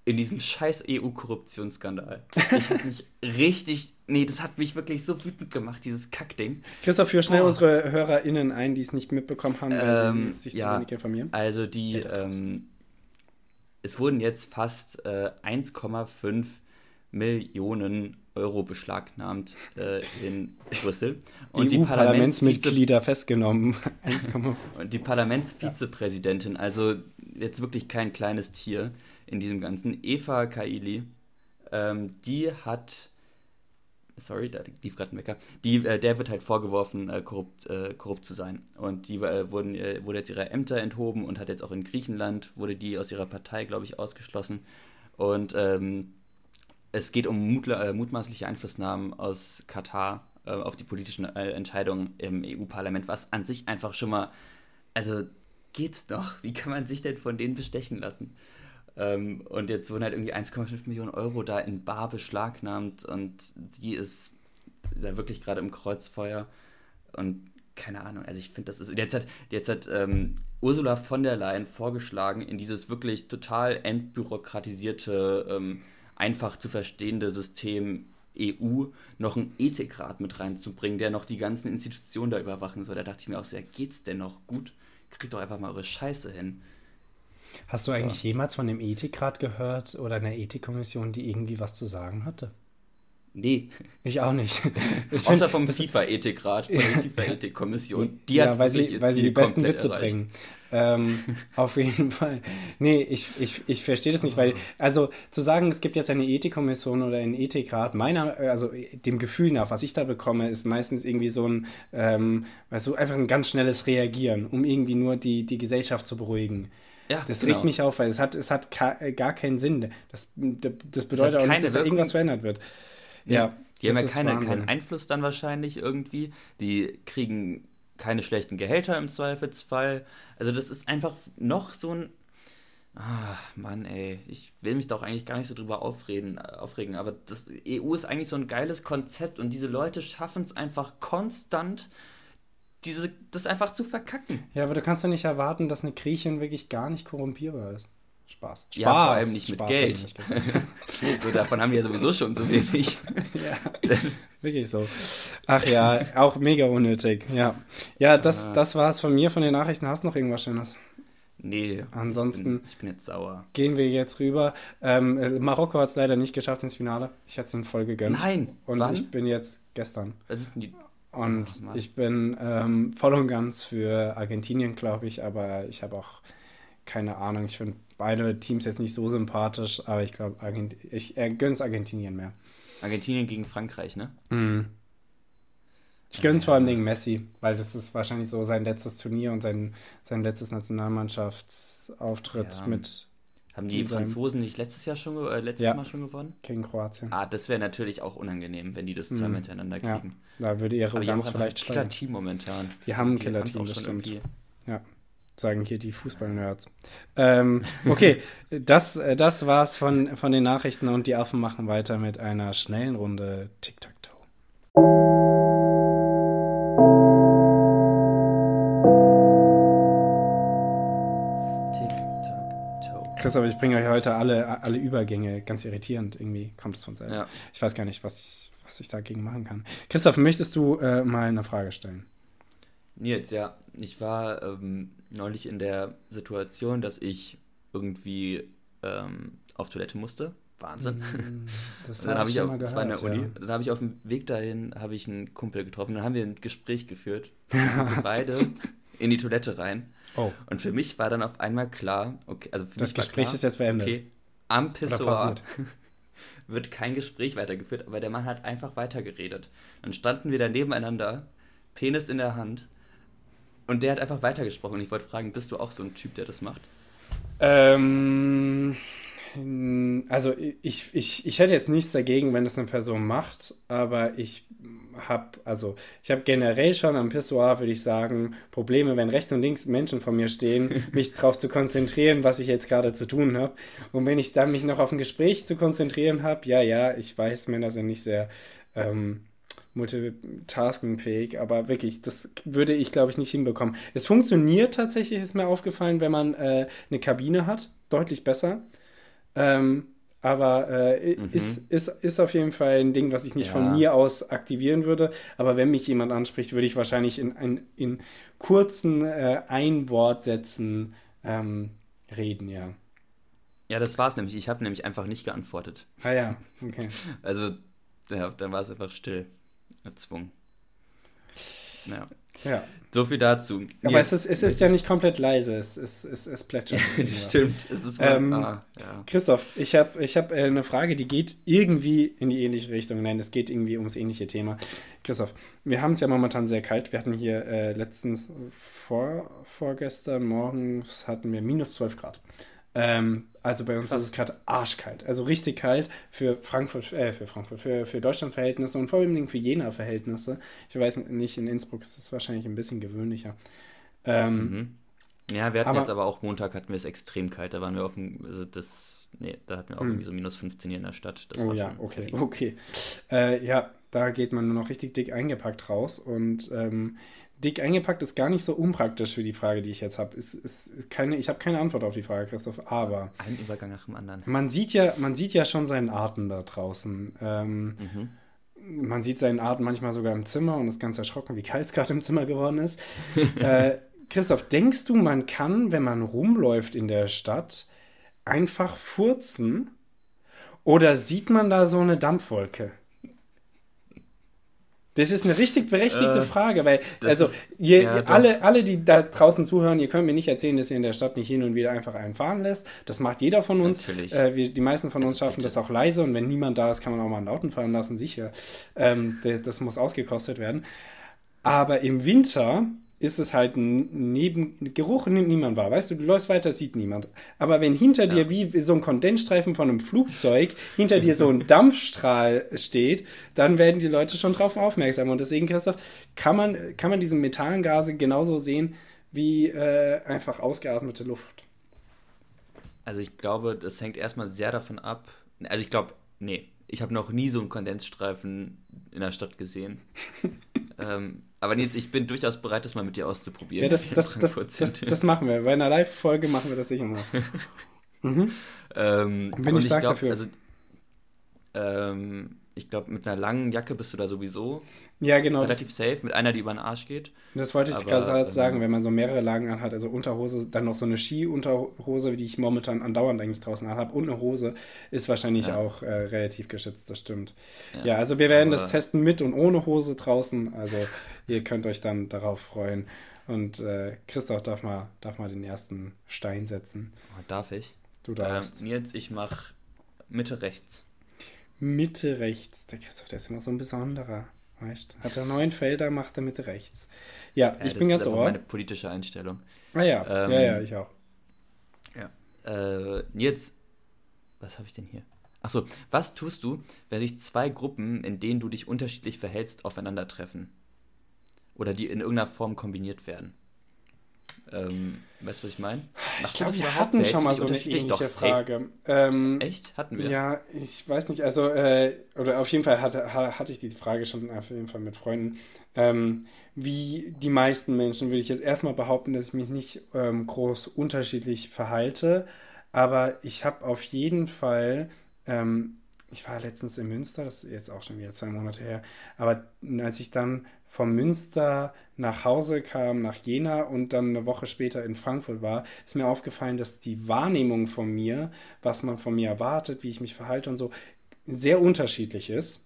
in diesem scheiß EU-Korruptionsskandal. Ich habe mich [LAUGHS] richtig, nee, das hat mich wirklich so wütend gemacht, dieses Kackding. Christoph, führ schnell oh. unsere HörerInnen ein, die es nicht mitbekommen haben, weil ähm, sie sich ja, zu wenig informieren. Also die, ähm, es wurden jetzt fast äh, 1,5 Millionen Euro beschlagnahmt äh, in Brüssel. [LAUGHS] Und die Parlamentsmitglieder festgenommen. [LAUGHS] 1, und die Parlamentsvizepräsidentin, also jetzt wirklich kein kleines Tier, in diesem Ganzen. Eva Kaili, ähm, die hat, sorry, da lief gerade ein Wecker, die, äh, der wird halt vorgeworfen, äh, korrupt, äh, korrupt zu sein. Und die äh, wurden, äh, wurde jetzt ihre Ämter enthoben und hat jetzt auch in Griechenland, wurde die aus ihrer Partei, glaube ich, ausgeschlossen. Und ähm, es geht um mutla- äh, mutmaßliche Einflussnahmen aus Katar auf die politischen Entscheidungen im EU-Parlament, was an sich einfach schon mal, also geht's doch? Wie kann man sich denn von denen bestechen lassen? Ähm, und jetzt wurden halt irgendwie 1,5 Millionen Euro da in Bar beschlagnahmt und sie ist da wirklich gerade im Kreuzfeuer und keine Ahnung, also ich finde, das ist. Jetzt hat, jetzt hat ähm, Ursula von der Leyen vorgeschlagen, in dieses wirklich total entbürokratisierte, ähm, einfach zu verstehende System EU noch einen Ethikrat mit reinzubringen, der noch die ganzen Institutionen da überwachen soll. Da dachte ich mir auch so, ja, geht's denn noch gut? Kriegt doch einfach mal eure Scheiße hin. Hast du eigentlich so. jemals von dem Ethikrat gehört oder einer Ethikkommission, die irgendwie was zu sagen hatte? Nee. Ich auch nicht. [LAUGHS] Ich Außer vom FIFA-Ethikrat, von der [LAUGHS] FIFA-Ethikkommission. Die ja, hat weil sie, weil sie die besten Witze erreicht. bringen. Ähm, [LAUGHS] auf jeden Fall. Nee, ich, ich, ich verstehe das nicht, weil, also zu sagen, es gibt jetzt eine Ethikkommission oder einen Ethikrat, meiner, also dem Gefühl nach, was ich da bekomme, ist meistens irgendwie so ein, ähm, weißt du, einfach ein ganz schnelles Reagieren, um irgendwie nur die, die Gesellschaft zu beruhigen. Ja, das genau. regt mich auf, weil es hat, es hat äh, gar keinen Sinn. Das, das bedeutet auch nicht, dass da irgendwas verändert wird. Ja, die haben ja keine, keinen Einfluss dann wahrscheinlich irgendwie. Die kriegen keine schlechten Gehälter im Zweifelsfall. Also das ist einfach noch so ein. Ah, Mann, ey. Ich will mich doch eigentlich gar nicht so drüber aufreden, aufregen. Aber das EU ist eigentlich so ein geiles Konzept und diese Leute schaffen es einfach konstant diese, das einfach zu verkacken. Ja, aber du kannst ja nicht erwarten, dass eine Griechin wirklich gar nicht korrumpierbar ist. Spaß. Spaß. Ja, vor allem nicht Spaß mit Geld. Nicht [LAUGHS] so, davon haben die ja sowieso schon so wenig. [LAUGHS] ja, wirklich so. Ach ja, auch mega unnötig. Ja, ja das, ja. das war's von mir, von den Nachrichten. Hast du noch irgendwas Schönes? Nee, ansonsten ich bin, ich bin, jetzt sauer. Gehen wir jetzt rüber. Ähm, Marokko hat es leider nicht geschafft ins Finale. Ich hätte es ihnen voll gegönnt. Nein. Und wann? ich bin jetzt gestern. Was die und oh, ich bin ähm, voll und ganz für Argentinien, glaube ich, aber ich habe auch keine Ahnung. Ich finde beide Teams jetzt nicht so sympathisch, aber ich glaube, Argent ich äh, gönne es Argentinien mehr. Argentinien gegen Frankreich, ne? Mhm. Ich gönne es vor allem gegen Messi, weil das ist wahrscheinlich so sein letztes Turnier und sein, sein letztes Nationalmannschaftsauftritt ja. mit haben die Franzosen nicht letztes Jahr schon äh, letztes ja, Mal schon gewonnen? Gegen Kroatien. Ah, das wäre natürlich auch unangenehm, wenn die das zwei mhm. miteinander kriegen. Ja, da würde ihre haben vielleicht ein Killer-Team momentan. Die haben ein Killer-Team, das stimmt. Irgendwie. Ja, sagen hier die Fußball-Nerds. Ähm, okay, [LAUGHS] das, äh, das war's von, von den Nachrichten und die Affen machen weiter mit einer schnellen Runde Tic-Tac-Toe. Christoph, ich bringe euch heute alle, alle Übergänge ganz irritierend. Irgendwie kommt es von selber. Ja. Ich weiß gar nicht, was, was ich dagegen machen kann. Christoph, möchtest du äh, mal eine Frage stellen? Nils, ja. Ich war ähm, neulich in der Situation, dass ich irgendwie ähm, auf Toilette musste. Wahnsinn. Mm, [LAUGHS] das dann habe ich, auf, das war in der Uni. Ja. Dann habe ich auf dem Weg dahin habe ich einen Kumpel getroffen. Dann haben wir ein Gespräch geführt. [LAUGHS] beide in die Toilette rein. Oh. Und für mich war dann auf einmal klar, okay, also für das mich Gespräch klar, ist jetzt beendet. Okay, am Pissoir [LAUGHS] wird kein Gespräch weitergeführt, aber der Mann hat einfach weitergeredet. Dann standen wir da nebeneinander, Penis in der Hand, und der hat einfach weitergesprochen. Und ich wollte fragen, bist du auch so ein Typ, der das macht? Ähm, also ich, ich, ich hätte jetzt nichts dagegen, wenn das eine Person macht, aber ich habe, also ich habe generell schon am Pissoir, würde ich sagen, Probleme, wenn rechts und links Menschen vor mir stehen, [LAUGHS] mich darauf zu konzentrieren, was ich jetzt gerade zu tun habe. Und wenn ich dann mich noch auf ein Gespräch zu konzentrieren habe, ja, ja, ich weiß, Männer sind nicht sehr ähm, multitaskingfähig, aber wirklich, das würde ich, glaube ich, nicht hinbekommen. Es funktioniert tatsächlich, ist mir aufgefallen, wenn man äh, eine Kabine hat, deutlich besser. Ähm, aber äh, mhm. ist, ist, ist auf jeden Fall ein Ding, was ich nicht ja. von mir aus aktivieren würde. Aber wenn mich jemand anspricht, würde ich wahrscheinlich in, in, in kurzen äh, Einwortsätzen ähm, reden, ja. Ja, das war es nämlich. Ich habe nämlich einfach nicht geantwortet. Ah ja, okay. [LAUGHS] also, ja, dann war es einfach still. Erzwungen. Ja. Ja. So viel dazu. Aber Jetzt, es ist, es ist ja nicht komplett leise, es, es, es, es plätschert. [LAUGHS] Stimmt, es ist mal, ähm, ah, ja. Christoph, ich habe ich hab äh, eine Frage, die geht irgendwie in die ähnliche Richtung. Nein, es geht irgendwie ums ähnliche Thema. Christoph, wir haben es ja momentan sehr kalt. Wir hatten hier äh, letztens, vor, vorgestern morgens, hatten wir minus 12 Grad. Ähm, also bei uns Krass. ist es gerade arschkalt. Also richtig kalt für Frankfurt, äh, für Frankfurt, für, für Deutschland-Verhältnisse und vor allem für Jena-Verhältnisse. Ich weiß nicht, in Innsbruck ist es wahrscheinlich ein bisschen gewöhnlicher. Ähm, mhm. Ja, wir hatten aber, jetzt aber auch Montag hatten wir es extrem kalt. Da waren wir auf dem, also das, nee, da hatten wir auch hm. irgendwie so minus 15 hier in der Stadt. Das oh ja, okay, heavy. okay. Äh, ja, da geht man nur noch richtig dick eingepackt raus und ähm, dick eingepackt ist gar nicht so unpraktisch für die Frage, die ich jetzt habe. Ist, ist keine, ich habe keine Antwort auf die Frage, Christoph, aber. Ein Übergang nach dem anderen. Man sieht ja, man sieht ja schon seinen Atem da draußen. Ähm, mhm. Man sieht seinen Atem manchmal sogar im Zimmer und ist ganz erschrocken, wie kalt es gerade im Zimmer geworden ist. [LAUGHS] äh, Christoph, denkst du, man kann, wenn man rumläuft in der Stadt, einfach furzen? Oder sieht man da so eine Dampfwolke? Das ist eine richtig berechtigte äh, Frage, weil, also, ist, ihr, ja, alle, alle, die da draußen zuhören, ihr könnt mir nicht erzählen, dass ihr in der Stadt nicht hin und wieder einfach einen fahren lässt. Das macht jeder von uns. Natürlich. Äh, wir, die meisten von uns also, schaffen bitte. das auch leise und wenn niemand da ist, kann man auch mal einen Lauten fahren lassen, sicher. Ähm, das muss ausgekostet werden. Aber im Winter ist es halt ein Neben Geruch nimmt niemand wahr. Weißt du, du läufst weiter, sieht niemand. Aber wenn hinter ja. dir wie so ein Kondensstreifen von einem Flugzeug hinter dir so ein [LAUGHS] Dampfstrahl steht, dann werden die Leute schon drauf aufmerksam. Und deswegen, Christoph, kann man, kann man diese Methangase genauso sehen wie äh, einfach ausgeatmete Luft. Also ich glaube, das hängt erstmal sehr davon ab. Also ich glaube, nee, ich habe noch nie so einen Kondensstreifen in der Stadt gesehen. [LAUGHS] ähm, aber Nils, ich bin durchaus bereit, das mal mit dir auszuprobieren. Ja, das, [LAUGHS] das, das, das, machen wir. Bei einer Live-Folge machen wir das sicher mal. [LAUGHS] mhm. ähm, bin ich stark ich glaub, dafür. Also, ähm, ich glaube, mit einer langen Jacke bist du da sowieso ja, genau, relativ safe, mit einer, die über den Arsch geht. Das wollte ich gerade ähm, sagen, wenn man so mehrere Lagen anhat, also Unterhose, dann noch so eine Ski-Unterhose, die ich momentan andauernd eigentlich draußen anhabe, und eine Hose, ist wahrscheinlich ja. auch äh, relativ geschützt, das stimmt. Ja, ja also wir werden das testen mit und ohne Hose draußen, also ihr könnt euch dann darauf freuen. Und äh, Christoph darf mal, darf mal den ersten Stein setzen. Darf ich? Du darfst. Ähm, jetzt, ich mache Mitte rechts. Mitte rechts. Der Christoph, der ist immer so ein besonderer. Weißt Hat er neun Felder, macht er Mitte rechts. Ja, ja ich bin ganz ohr. Das ist meine politische Einstellung. Ah ja, ähm, ja, ja, ich auch. Ja. Äh, jetzt, was habe ich denn hier? Achso, was tust du, wenn sich zwei Gruppen, in denen du dich unterschiedlich verhältst, aufeinandertreffen? Oder die in irgendeiner Form kombiniert werden? Ähm, weißt du, was ich meine? Ich glaube, wir hatten schon mal so eine ähnliche Frage. Ähm, Echt? Hatten wir? Ja, ich weiß nicht. Also, äh, oder auf jeden Fall hatte, hatte ich die Frage schon auf jeden Fall mit Freunden. Ähm, wie die meisten Menschen würde ich jetzt erstmal behaupten, dass ich mich nicht ähm, groß unterschiedlich verhalte. Aber ich habe auf jeden Fall ähm, ich war letztens in Münster, das ist jetzt auch schon wieder zwei Monate her, aber als ich dann vom Münster nach Hause kam, nach Jena und dann eine Woche später in Frankfurt war, ist mir aufgefallen, dass die Wahrnehmung von mir, was man von mir erwartet, wie ich mich verhalte und so, sehr unterschiedlich ist.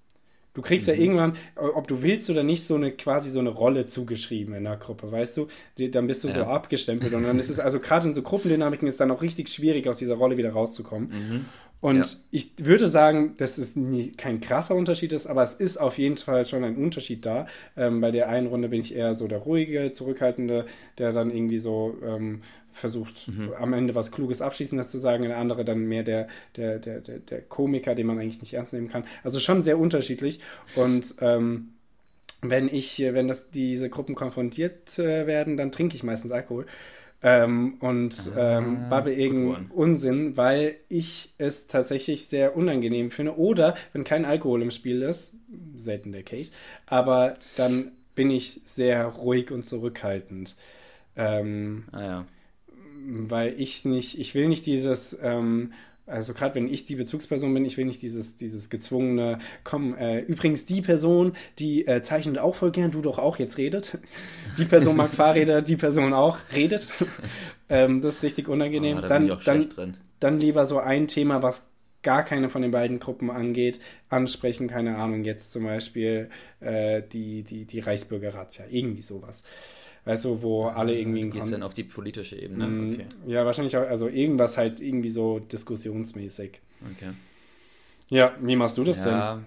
Du kriegst mhm. ja irgendwann, ob du willst oder nicht, so eine quasi so eine Rolle zugeschrieben in der Gruppe, weißt du? Dann bist du ja. so abgestempelt und dann ist es, also gerade in so Gruppendynamiken ist dann auch richtig schwierig, aus dieser Rolle wieder rauszukommen. Mhm. Und Ja. ich würde sagen, dass es nie, kein krasser Unterschied ist, aber es ist auf jeden Fall schon ein Unterschied da. Ähm, bei der einen Runde bin ich eher so der ruhige, zurückhaltende, der dann irgendwie so ähm, versucht, am Ende was Kluges, Abschließendes zu sagen. Der andere dann mehr der, der, der, der, der Komiker, den man eigentlich nicht ernst nehmen kann. Also schon sehr unterschiedlich. Und ähm, wenn ich, wenn das diese Gruppen konfrontiert äh, werden, dann trinke ich meistens Alkohol. Ähm, und ähm, Ah, good irgendeinen one. Unsinn, weil ich es tatsächlich sehr unangenehm finde. Oder wenn kein Alkohol im Spiel ist, selten der Case, aber dann bin ich sehr ruhig und zurückhaltend. Ähm, Ah ja. weil ich nicht, ich will nicht dieses, ähm, also gerade wenn ich die Bezugsperson bin, ich will nicht dieses, dieses gezwungene, komm, äh, übrigens die Person, die äh, zeichnet auch voll gern, du doch auch, jetzt redet. Die Person mag [LAUGHS] Fahrräder, die Person auch, redet. ähm, das ist richtig unangenehm. Ah, da dann, dann, dann lieber so ein Thema, was gar keine von den beiden Gruppen angeht, ansprechen, keine Ahnung, jetzt zum Beispiel äh, die, die, die Reichsbürgerrazzia, irgendwie sowas. Weißt du, wo alle irgendwie Du gehst dann auf die politische Ebene. Mm, Okay. Ja, wahrscheinlich auch, also irgendwas halt irgendwie so diskussionsmäßig. okay. Ja, wie machst du das Ja,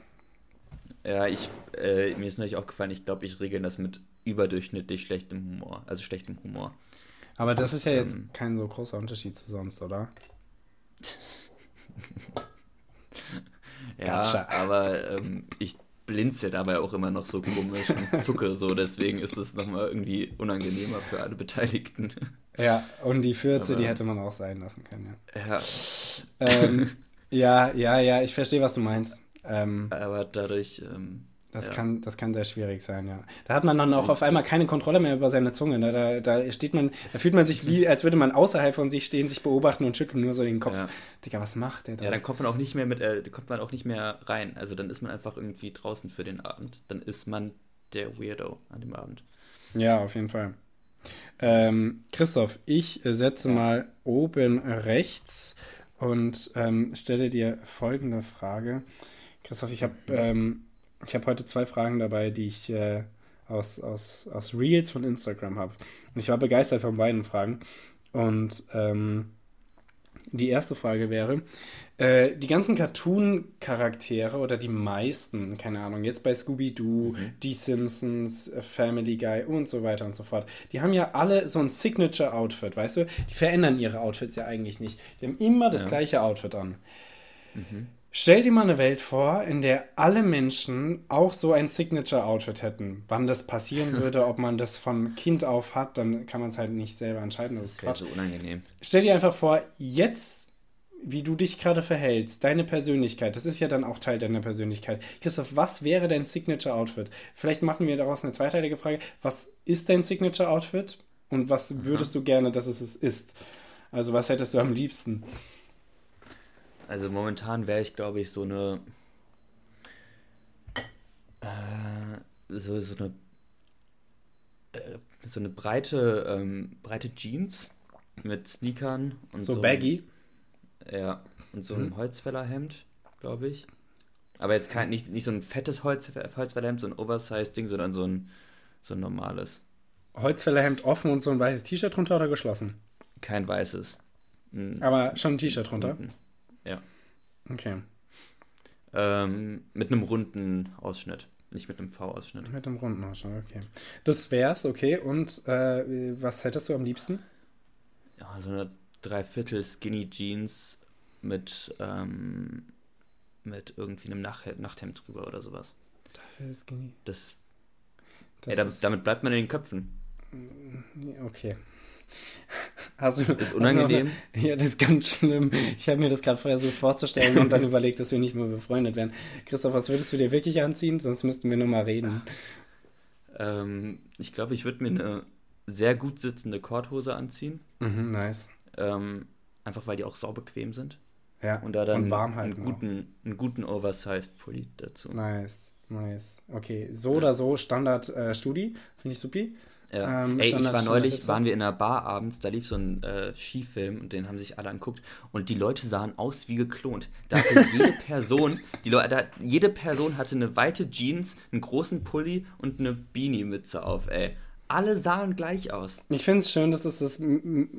ja ich, äh, mir ist neulich aufgefallen, ich glaube, ich regle das mit überdurchschnittlich schlechtem Humor. Also schlechtem Humor. denn? Aber das ist ja jetzt ähm, kein so großer Unterschied zu sonst, oder? [LAUGHS] Ja, Gotcha. aber ähm, ich blinzel dabei auch immer noch so komisch und zucke so, deswegen ist es nochmal irgendwie unangenehmer für alle Beteiligten. Ja, und die 14, die Aber- hätte man auch sein lassen können, ja. Ja, Ähm, ja, ja, ja, ich verstehe, was du meinst. Ähm, aber dadurch, ähm, das, Ja. kann, das kann sehr schwierig sein, ja. Da hat man dann auch auf einmal keine Kontrolle mehr über seine Zunge. Ne? Da, da steht man, da fühlt man sich [LAUGHS] wie, als würde man außerhalb von sich stehen, sich beobachten und schütteln nur so den Kopf. Ja. Digga, was macht der da? ja, dann kommt man auch nicht mehr mit, äh, kommt man auch nicht mehr rein. Also dann ist man einfach irgendwie draußen für den Abend. Dann ist man der Weirdo an dem Abend. Ja, auf jeden Fall. Ähm, Christoph, ich äh, setze mal oben rechts und ähm, stelle dir folgende Frage. Christoph, ich habe ähm, ich hab heute zwei Fragen dabei, die ich äh, aus, aus, aus Reels von Instagram habe. Und ich war begeistert von beiden Fragen. Und ähm, die erste Frage wäre, äh, die ganzen Cartoon-Charaktere oder die meisten, keine Ahnung, jetzt bei Scooby-Doo, die Simpsons, äh, Family Guy und so weiter und so fort, die haben ja alle so ein Signature-Outfit, weißt du? Die verändern ihre Outfits ja eigentlich nicht. Die haben immer das Ja. gleiche Outfit an. Stell dir mal eine Welt vor, in der alle Menschen auch so ein Signature-Outfit hätten. Wann das passieren [LAUGHS] würde, ob man das von Kind auf hat, dann kann man es halt nicht selber entscheiden. Das, ist Das wäre so unangenehm. Stell dir einfach vor, jetzt, wie du dich gerade verhältst, deine Persönlichkeit, das ist ja dann auch Teil deiner Persönlichkeit. Christoph, was wäre dein Signature-Outfit? Vielleicht machen wir daraus eine zweiteilige Frage. Was ist dein Signature-Outfit und was würdest du gerne, dass es es ist? Also, was hättest du am liebsten? Also momentan wäre ich, glaube ich, so eine. Äh, so, so eine. Äh, so eine breite, ähm, breite Jeans mit Sneakern und So so. baggy? Ja, und so Mhm. einem Holzfällerhemd, glaube ich. Aber jetzt kein, nicht, nicht so ein fettes Holz, Holzfällerhemd, so ein Oversize-Ding, sondern so ein, so ein normales. Holzfällerhemd offen und so ein weißes T-Shirt drunter oder geschlossen? Kein weißes. Ein- Aber schon ein T-Shirt drunter? unten. Ja. Okay. Ähm, mit einem runden Ausschnitt, nicht mit einem V-Ausschnitt. Mit dem runden Ausschnitt, okay. Das wär's, okay. Und äh, was hättest du am liebsten? Ja, so eine Dreiviertel Skinny Jeans mit, ähm, mit irgendwie einem Nach Nachthemd drüber oder sowas. Das, Das, das ey, damit, ist- damit bleibt man in den Köpfen. Okay. Hast du, Ist hast du unangenehm. Ja, das ist ganz schlimm. Ich habe mir das gerade vorher so vorzustellen und dann [LAUGHS] überlegt, dass wir nicht mehr befreundet wären. Christoph, was würdest du dir wirklich anziehen? Sonst müssten wir nur mal reden. Ähm, ich glaube, ich würde mir eine sehr gut sitzende Korthose anziehen. Mhm, nice. Ähm, einfach weil die auch saubequem sind. Ja, Und da dann und warm halten einen guten, einen guten Oversized Pulli dazu. Nice, nice. Okay, so oder so Standard äh, Studi, finde ich supi. Ja. Ähm, Ey, ich war neulich, waren wir in einer Bar abends, da lief so ein äh, Skifilm und den haben sich alle anguckt und die Leute sahen aus wie geklont. Da hatte [LAUGHS] jede Person, die Leute, da, jede Person hatte eine weite Jeans, einen großen Pulli und eine Beanie-Mütze auf, ey. Alle sahen gleich aus. Ich finde es schön, dass es das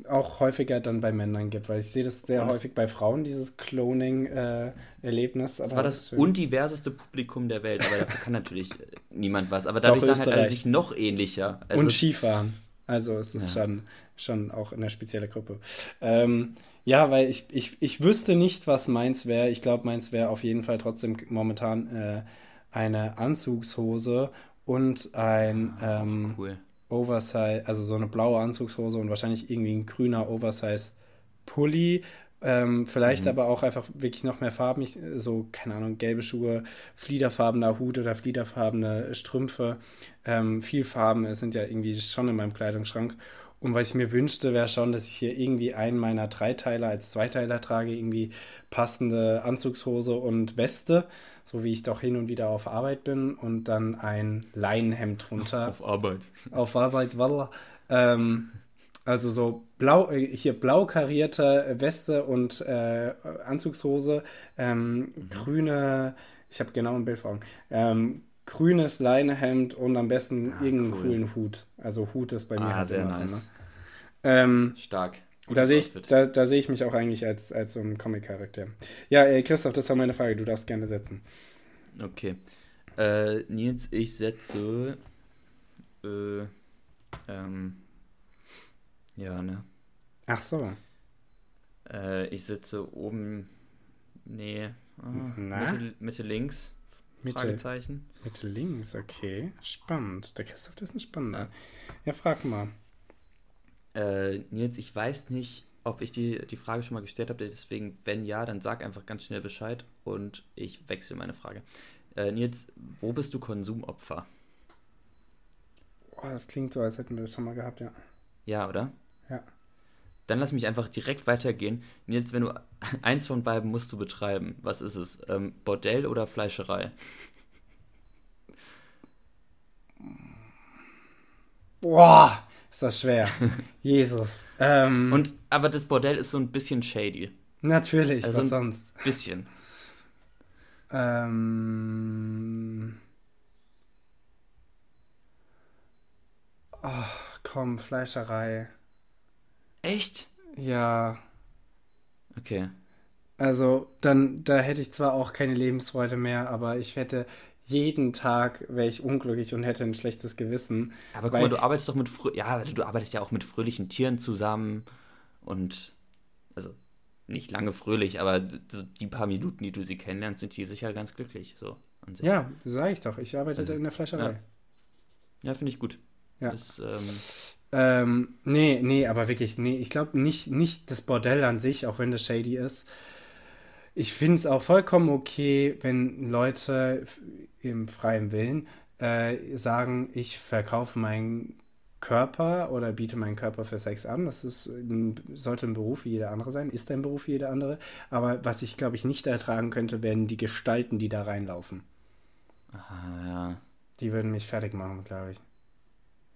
auch häufiger dann bei Männern gibt, weil ich sehe das sehr Und häufig bei Frauen, dieses Cloning-Erlebnis. Das war das undiverseste Publikum der Welt, aber dafür kann natürlich äh, niemand was. Aber dadurch Doch, sahen halt alle sich noch ähnlicher. Also, und Skifahren. Also es ist Ja. schon, schon auch eine spezielle Gruppe. Ähm, ja, weil ich, ich, ich wüsste nicht, was meins wäre. Ich glaube, meins wäre auf jeden Fall trotzdem momentan äh, eine Anzugshose und ein ähm, cool. Oversize, also so eine blaue Anzugshose und wahrscheinlich irgendwie ein grüner Oversize-Pulli. Ähm, vielleicht aber auch einfach wirklich noch mehr Farben. Ich, so, keine Ahnung, gelbe Schuhe, fliederfarbener Hut oder fliederfarbene Strümpfe. Ähm, viel Farben es sind ja irgendwie schon in meinem Kleidungsschrank. Und was ich mir wünschte, wäre schon, dass ich hier irgendwie einen meiner Dreiteiler als Zweiteiler trage, irgendwie passende Anzugshose und Weste, so wie ich doch hin und wieder auf Arbeit bin, und dann ein Leinenhemd drunter. Auf Arbeit. auf Arbeit, Wallah. Ähm, also so blau, äh, hier blau karierte Weste und äh, Anzugshose, ähm, grüne, ich habe genau ein Bild vor Augen, ähm, grünes Leinehemd und am besten Ah, irgendeinen cool. coolen Hut. Also Hut ist bei mir Ah, halt sehr nice. drin. Ne? Ähm, Stark. Da sehe ich, da, da sehe ich mich auch eigentlich als, als so ein Comic-Charakter. Ja, äh, Christoph, das war meine Frage. Du darfst gerne setzen. Okay. Äh, Nils, ich setze. Äh, ähm. Ja, ne? Ach so. Äh, ich setze oben. Nee. Na? Mitte, Mitte links. Mitte. Fragezeichen. Mitte links, okay. Spannend. Der Christoph, der ist ein Spannender. Ja, frag mal. Äh, Nils, ich weiß nicht, ob ich die, die Frage schon mal gestellt habe, deswegen, wenn ja, dann sag einfach ganz schnell Bescheid und ich wechsle meine Frage. Äh, Nils, wo bist du Konsumopfer? Oh, das klingt so, als hätten wir das schon mal gehabt, ja. Ja, oder? Ja. Dann lass mich einfach direkt weitergehen. Nils, wenn du [LAUGHS] eins von beiden musst du betreiben, was ist es? Ähm, Bordell oder Fleischerei? Boah, ist das schwer. [LAUGHS] Jesus. Ähm, Und aber das Bordell ist so ein bisschen shady. natürlich, also was ein- sonst? Bisschen. Ähm, ach, komm, Fleischerei. Echt? Ja, Okay. also dann, da hätte ich zwar auch keine Lebensfreude mehr, aber ich hätte jeden Tag wäre ich unglücklich und hätte ein schlechtes Gewissen. Aber guck mal, du arbeitest doch mit frö ja, du arbeitest ja auch mit fröhlichen Tieren zusammen und also nicht lange fröhlich, aber die paar Minuten, die du sie kennenlernst, sind die sicher ganz glücklich. So. Ja, sage ich doch. Ich arbeite Also, in der Fleischerei. ja. Ja, finde ich gut. Ja. Ist, ähm, Ähm, nee, nee, aber wirklich, nee, ich glaube nicht, nicht das Bordell an sich, auch wenn das shady ist. Ich finde es auch vollkommen okay, wenn Leute im freien Willen äh, sagen, ich verkaufe meinen Körper oder biete meinen Körper für Sex an. Das ist, ein, sollte ein Beruf wie jeder andere sein, ist ein Beruf wie jeder andere. Aber was ich, glaube ich, nicht ertragen könnte, wären die Gestalten, die da reinlaufen. ah, ja, Die würden mich fertig machen, glaube ich.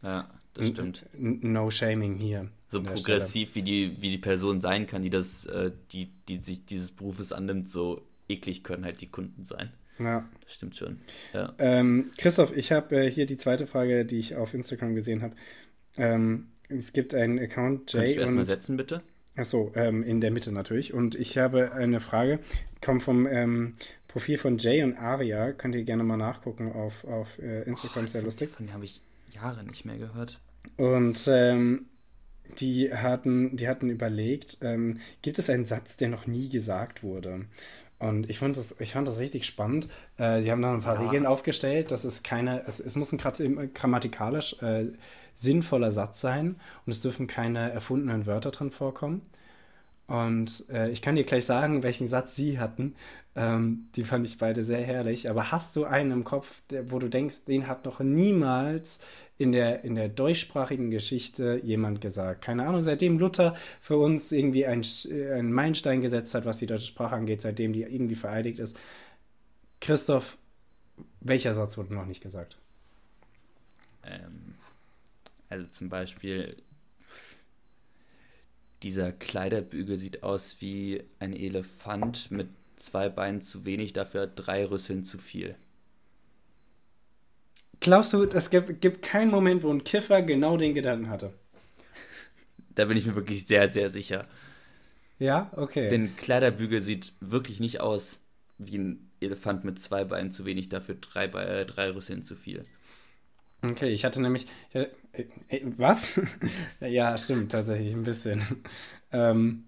ja, das stimmt. No shaming hier. So Stelle. progressiv, wie die, wie die Person sein kann, die das, äh, die, die sich dieses Berufes annimmt, so eklig können halt die Kunden sein. Ja. Das stimmt schon. Ja. Ähm, Christoph, ich habe äh, hier die zweite Frage, die ich auf Instagram gesehen habe. Ähm, es gibt einen Account, Kannst Jay du erstmal setzen, bitte? achso, ähm, in der Mitte natürlich. Und ich habe eine Frage, kommt vom ähm, Profil von Jay und Aria. Könnt ihr gerne mal nachgucken auf, auf äh, Instagram, sehr Von- lustig. Von denen habe ich Jahre nicht mehr gehört. Und ähm, die hatten, die hatten überlegt, ähm, gibt es einen Satz, der noch nie gesagt wurde? Und ich fand das, ich fand das richtig spannend. Äh, sie haben da ein paar Ja. Regeln aufgestellt, dass es keine, es, es muss ein grammatikalisch äh, sinnvoller Satz sein und es dürfen keine erfundenen Wörter drin vorkommen. Und äh, ich kann dir gleich sagen, welchen Satz sie hatten. Ähm, die fand ich beide sehr herrlich. Aber hast du einen im Kopf, der, wo du denkst, den hat noch niemals in der, in der deutschsprachigen Geschichte jemand gesagt? Keine Ahnung, seitdem Luther für uns irgendwie ein, ein Meilenstein gesetzt hat, was die deutsche Sprache angeht, seitdem die irgendwie vereidigt ist. Christoph, welcher Satz wurde noch nicht gesagt? Ähm, also zum Beispiel, dieser Kleiderbügel sieht aus wie ein Elefant mit zwei Beinen zu wenig, dafür drei Rüsseln zu viel. Glaubst du, es gibt, gibt keinen Moment, wo ein Kiffer genau den Gedanken hatte? Da bin ich mir wirklich sehr, sehr sicher. Ja, okay. Denn Kleiderbügel sieht wirklich nicht aus wie ein Elefant mit zwei Beinen zu wenig, dafür drei, äh, drei Rüsseln zu viel. Okay, ich hatte nämlich. äh, äh, was? [LAUGHS] ja, stimmt, tatsächlich, ein bisschen. [LAUGHS] ähm,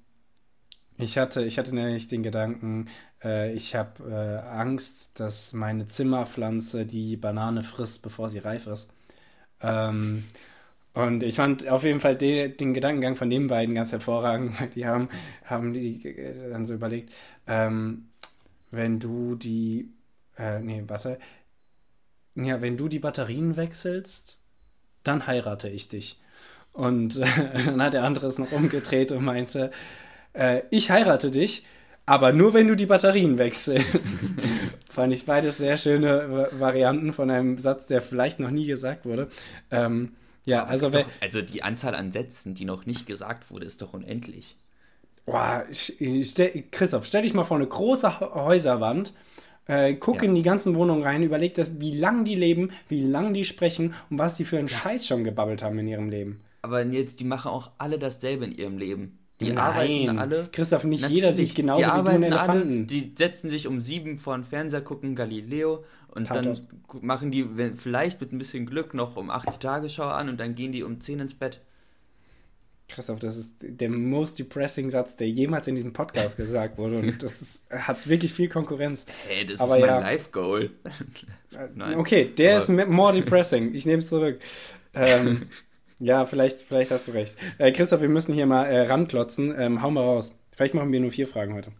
ich, hatte, ich hatte nämlich den Gedanken, äh, ich habe äh, Angst, dass meine Zimmerpflanze die Banane frisst, bevor sie reif ist. Ähm, und ich fand auf jeden Fall den, den, Gedankengang von den beiden ganz hervorragend, weil die haben, haben die äh, dann so überlegt, ähm, wenn du die, äh, nee, warte, ja, wenn du die Batterien wechselst, dann heirate ich dich. Und äh, [LAUGHS] dann hat der andere es noch umgedreht und meinte, äh, ich heirate dich, aber nur wenn du die Batterien wechselst. [LAUGHS] Fand ich beides sehr schöne Varianten von einem Satz, der vielleicht noch nie gesagt wurde. Ähm, ja, also, doch, also die Anzahl an Sätzen, die noch nicht gesagt wurde, ist doch unendlich. Boah, stell, Christoph, stell dich mal vor eine große Häuserwand, äh, guck ja. in die ganzen Wohnungen rein, überleg, das, wie lang die leben, wie lang die sprechen und was die für einen ja. Scheiß schon gebabbelt haben in ihrem Leben. Aber jetzt, die machen auch alle dasselbe in ihrem Leben. Die Nein. arbeiten alle. Christoph, nicht Natürlich, jeder sieht genauso die wie du einen Elefanten. Alle, die setzen sich um sieben vor den Fernseher, gucken Galileo und Tatort. dann machen die wenn, vielleicht mit ein bisschen Glück noch um acht die Tagesschau an und dann gehen die um zehn ins Bett. Christoph, das ist der most depressing Satz, der jemals in diesem Podcast [LAUGHS] gesagt wurde. Und das ist, hat wirklich viel Konkurrenz. Hey, das Aber ist mein ja, Life-Goal. [LAUGHS] okay, der ist more depressing. Ich nehme es zurück. Ähm, [LAUGHS] Ja, vielleicht, vielleicht hast du recht. Äh, Christoph, wir müssen hier mal äh, ranklotzen. Ähm, hau mal raus. Vielleicht machen wir nur vier Fragen heute.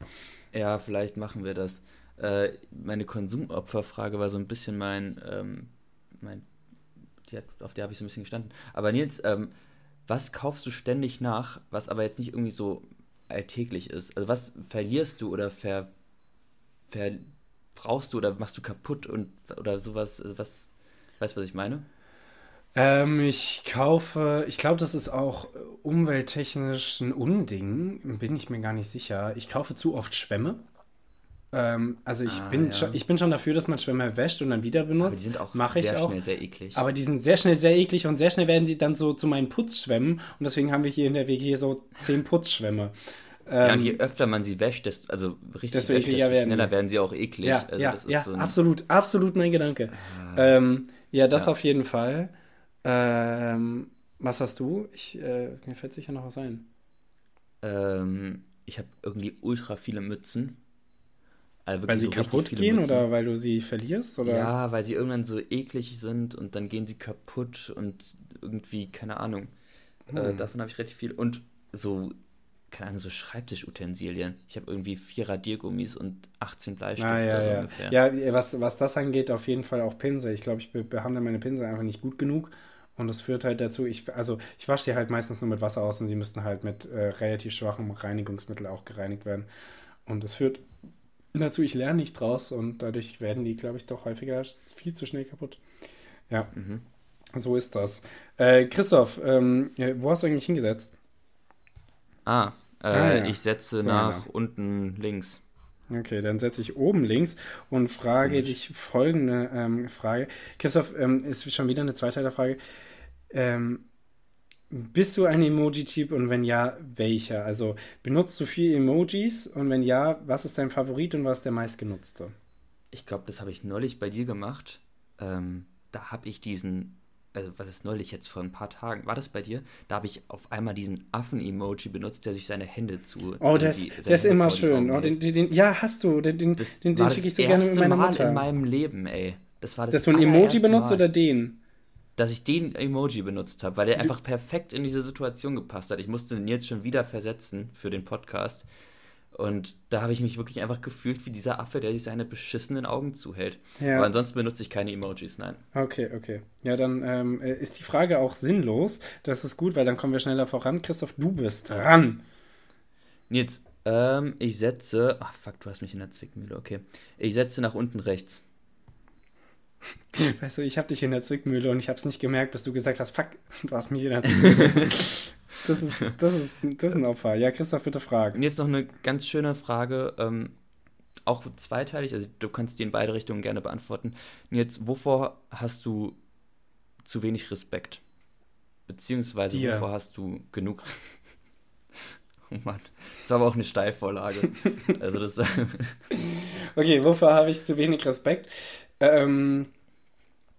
Ja, vielleicht machen wir das. Äh, meine Konsumopferfrage war so ein bisschen mein, ähm, mein die hat, auf der habe ich so ein bisschen gestanden. Aber Nils, ähm, was kaufst du ständig nach, was aber jetzt nicht irgendwie so alltäglich ist? Also was verlierst du oder ver, ver brauchst du oder machst du kaputt und oder sowas? Also was, weißt du, was ich meine? Ähm, ich kaufe, ich glaube, das ist auch umwelttechnisch ein Unding, bin ich mir gar nicht sicher. Ich kaufe zu oft Schwämme. Ähm, also ich, ah, bin ja. schon, ich bin schon dafür, dass man Schwämme wäscht und dann wieder benutzt. Aber die sind auch Mach sehr schnell sehr eklig. Aber die sind sehr schnell sehr eklig und sehr schnell werden sie dann so zu meinen Putzschwämmen und deswegen haben wir hier in der WG so zehn Putzschwämme. Ja, und je ähm, öfter man sie wäscht, desto, also richtig desto wäscht, desto werden. schneller werden sie auch eklig. Ja, also ja, ja so absolut, absolut mein Gedanke. Ah. Ähm, ja, das ja. auf jeden Fall. Ähm, was hast du? Ich, äh, mir fällt sicher noch was ein. Ähm, ich habe irgendwie ultra viele Mützen. Also weil sie so kaputt gehen Mützen. oder weil du sie verlierst? Oder? Ja, weil sie irgendwann so eklig sind und dann gehen sie kaputt und irgendwie, keine Ahnung. Äh, hm. Äh, davon habe ich relativ viel. Und so, keine Ahnung, so Schreibtischutensilien. Ich habe irgendwie vier Radiergummis und 18 Bleistifte ah, ja, ja. ungefähr. Ja, was, was das angeht, auf jeden Fall auch Pinsel. Ich glaube, ich behandle meine Pinsel einfach nicht gut genug. Und das führt halt dazu, ich, also ich wasche die halt meistens nur mit Wasser aus und sie müssten halt mit äh, relativ schwachem Reinigungsmittel auch gereinigt werden. Und das führt dazu, ich lerne nicht draus und dadurch werden die, glaube ich, doch häufiger viel zu schnell kaputt. Ja, mhm. so ist das. Äh, Christoph, ähm, wo hast du eigentlich hingesetzt? Ah, äh, ah ja. ich setze so, nach ja. unten links. Okay, dann setze ich oben links und frage Komisch. dich folgende ähm, Frage. Christoph, ähm, ist schon wieder eine Zweiteilerfrage. Ähm, bist du ein Emoji-Typ und wenn ja, welcher? Also benutzt du viel Emojis und wenn ja, was ist dein Favorit und was ist der meistgenutzte? Ich glaube, das habe ich neulich bei dir gemacht. Ähm, da habe ich diesen also was ist neulich jetzt vor ein paar Tagen, war das bei dir? Da habe ich auf einmal diesen Affen-Emoji benutzt, der sich seine Hände zu. Oh, das, die, das ist immer schön. Oh, den, den, ja, hast du. Den, den, das den, den schicke ich so gerne mit meiner Mal Mutter. in meinem Leben, ey. Das war das Dass du ein Emoji benutzt Mal, oder den? Dass ich den Emoji benutzt habe, weil der einfach perfekt in diese Situation gepasst hat. Ich musste den jetzt schon wieder versetzen für den Podcast. Und da habe ich mich wirklich einfach gefühlt wie dieser Affe, der sich seine beschissenen Augen zuhält. Ja. Aber ansonsten benutze ich keine Emojis, nein. Okay, okay. Ja, dann ähm, äh, ist die Frage auch sinnlos. Das ist gut, weil dann kommen wir schneller voran. Christoph, du bist dran. Nils, ähm, ich setze. Ach, fuck, du hast mich in der Zwickmühle, okay. Ich setze nach unten rechts. [LAUGHS] Weißt du, ich habe dich in der Zwickmühle und ich habe es nicht gemerkt, bis du gesagt hast, fuck, du hast mich in der Zwickmühle. [LAUGHS] Das ist, das ist, das ist ein Opfer. Ja, Christoph, bitte fragen. Und jetzt noch eine ganz schöne Frage, ähm, auch zweiteilig, also du kannst die in beide Richtungen gerne beantworten. Und jetzt, wovor hast du zu wenig Respekt? Beziehungsweise, Dir. wovor hast du genug. [LAUGHS] oh Mann. Das war aber auch eine Steilvorlage. also, das. Okay, wofür habe ich zu wenig Respekt? Ähm,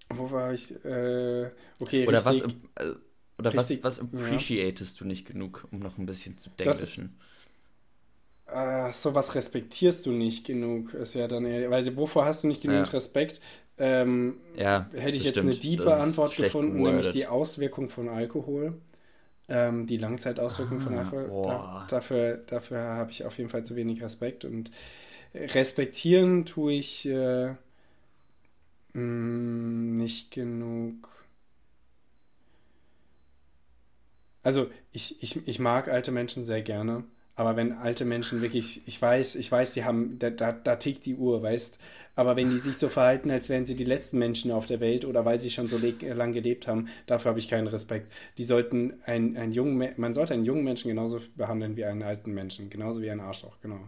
wofür habe ich. Äh, okay, Oder was. richtig- äh, Oder was, richtig- was ja. appreciatest du nicht genug, um noch ein bisschen zu Das denglischen? Ah, sowas respektierst du nicht genug, ist ja dann eher, weil wovor hast du nicht genügend Ja. Respekt? Ähm, Ja, hätte ich jetzt eine stimmt. Das ist Antwort gefunden, nämlich gewordet. die Auswirkung von Alkohol. Ähm, die Langzeitauswirkung von Ah, Alkohol. Da, dafür dafür habe ich auf jeden Fall zu wenig Respekt und respektieren tue ich äh, mh, nicht genug. Also ich, ich, ich mag alte Menschen sehr gerne, aber wenn alte Menschen wirklich, ich weiß, ich weiß, die haben, da, da, da tickt die Uhr, weißt, aber wenn die sich so verhalten, als wären sie die letzten Menschen auf der Welt oder weil sie schon so lang gelebt haben, dafür habe ich keinen Respekt. Die sollten ein, ein jungen, man sollte einen jungen Menschen genauso behandeln wie einen alten Menschen, genauso wie einen Arschloch, genau.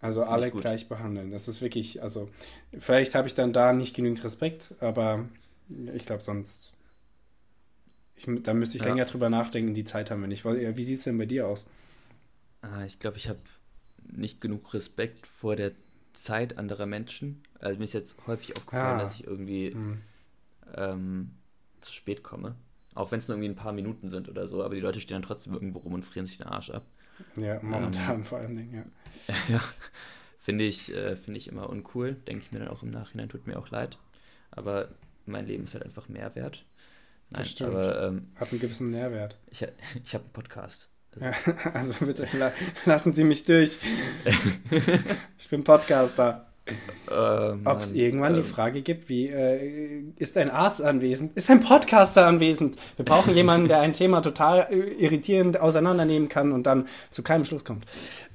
Also alle gleich behandeln. Das ist wirklich, also vielleicht habe ich dann da nicht genügend Respekt, aber ich glaube sonst, ich, da müsste ich Ja. länger drüber nachdenken, die Zeit haben wir nicht. Wie sieht es denn bei dir aus? Ah, ich glaube, ich habe nicht genug Respekt vor der Zeit anderer Menschen. Also mir ist jetzt häufig aufgefallen, Ah. dass ich irgendwie Hm. ähm, zu spät komme. Auch wenn es nur irgendwie ein paar Minuten sind oder so, aber die Leute stehen dann trotzdem irgendwo rum und frieren sich den Arsch ab. Ja, momentan vor allem, ja. [LAUGHS] ja. Finde ich, äh, finde ich immer uncool. Denke ich mir dann auch im Nachhinein, tut mir auch leid. Aber mein Leben ist halt einfach mehr wert. Nein, Das stimmt. aber ähm, Hat einen gewissen Nährwert. ich, [LAUGHS] ich habe einen Podcast. Also, Ja, [LAUGHS] also bitte la lassen Sie mich durch. ich bin Podcaster. Äh, Ob es irgendwann die ähm, Frage gibt, wie äh, ist ein Arzt anwesend? Ist ein Podcaster anwesend? Wir brauchen jemanden, der ein Thema total äh, irritierend auseinandernehmen kann und dann zu keinem Schluss kommt.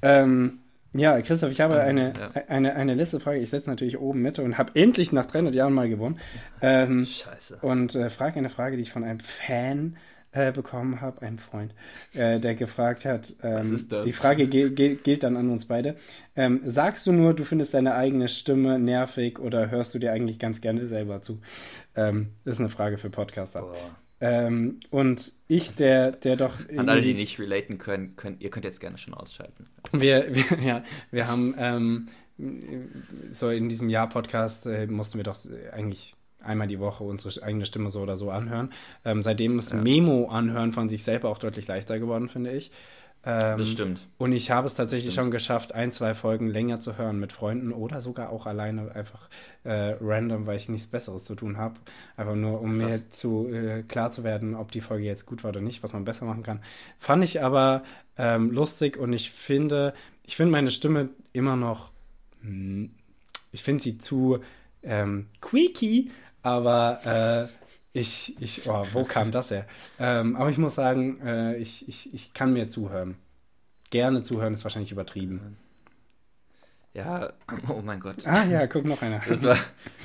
Ähm, ja, Christoph, ich habe Ähm, eine, ja. eine, eine letzte Frage. Ich setze natürlich oben Mitte und habe endlich nach 300 Jahren mal gewonnen. Ähm, Scheiße. und äh, frage eine Frage, die ich von einem Fan äh, bekommen habe, einem Freund, äh, der gefragt hat. Ähm, Was ist das? Die Frage gilt dann an uns beide. Ähm, sagst du nur, du findest deine eigene Stimme nervig oder hörst du dir eigentlich ganz gerne selber zu? Ähm, das ist eine Frage für Podcaster. Ähm, und ich, der, der doch. An alle, die nicht relaten können, können, ihr könnt jetzt gerne schon ausschalten. wir, wir, [LAUGHS] ja, wir haben ähm, so in diesem Jahr-Podcast äh, mussten wir doch eigentlich einmal die Woche unsere eigene Stimme so oder so anhören. Ähm, seitdem ist Ja. Memo anhören von sich selber auch deutlich leichter geworden, finde ich. Ähm, Das stimmt. Und ich habe es tatsächlich schon geschafft, ein, zwei Folgen länger zu hören mit Freunden oder sogar auch alleine einfach äh, random, weil ich nichts Besseres zu tun habe. Einfach nur, um Krass. mir zu äh, klar zu werden, ob die Folge jetzt gut war oder nicht, was man besser machen kann. Fand ich aber ähm, lustig und ich finde, ich finde meine Stimme immer noch, hm, ich finde sie zu ähm, squeaky, aber äh, ich, ich, oh, wo kam das her? Ähm, aber ich muss sagen, äh, ich, ich, ich kann mir zuhören. Gerne zuhören ist wahrscheinlich übertrieben. Ja, [LAUGHS] oh mein Gott. Ah ja, guck noch einer. Das war,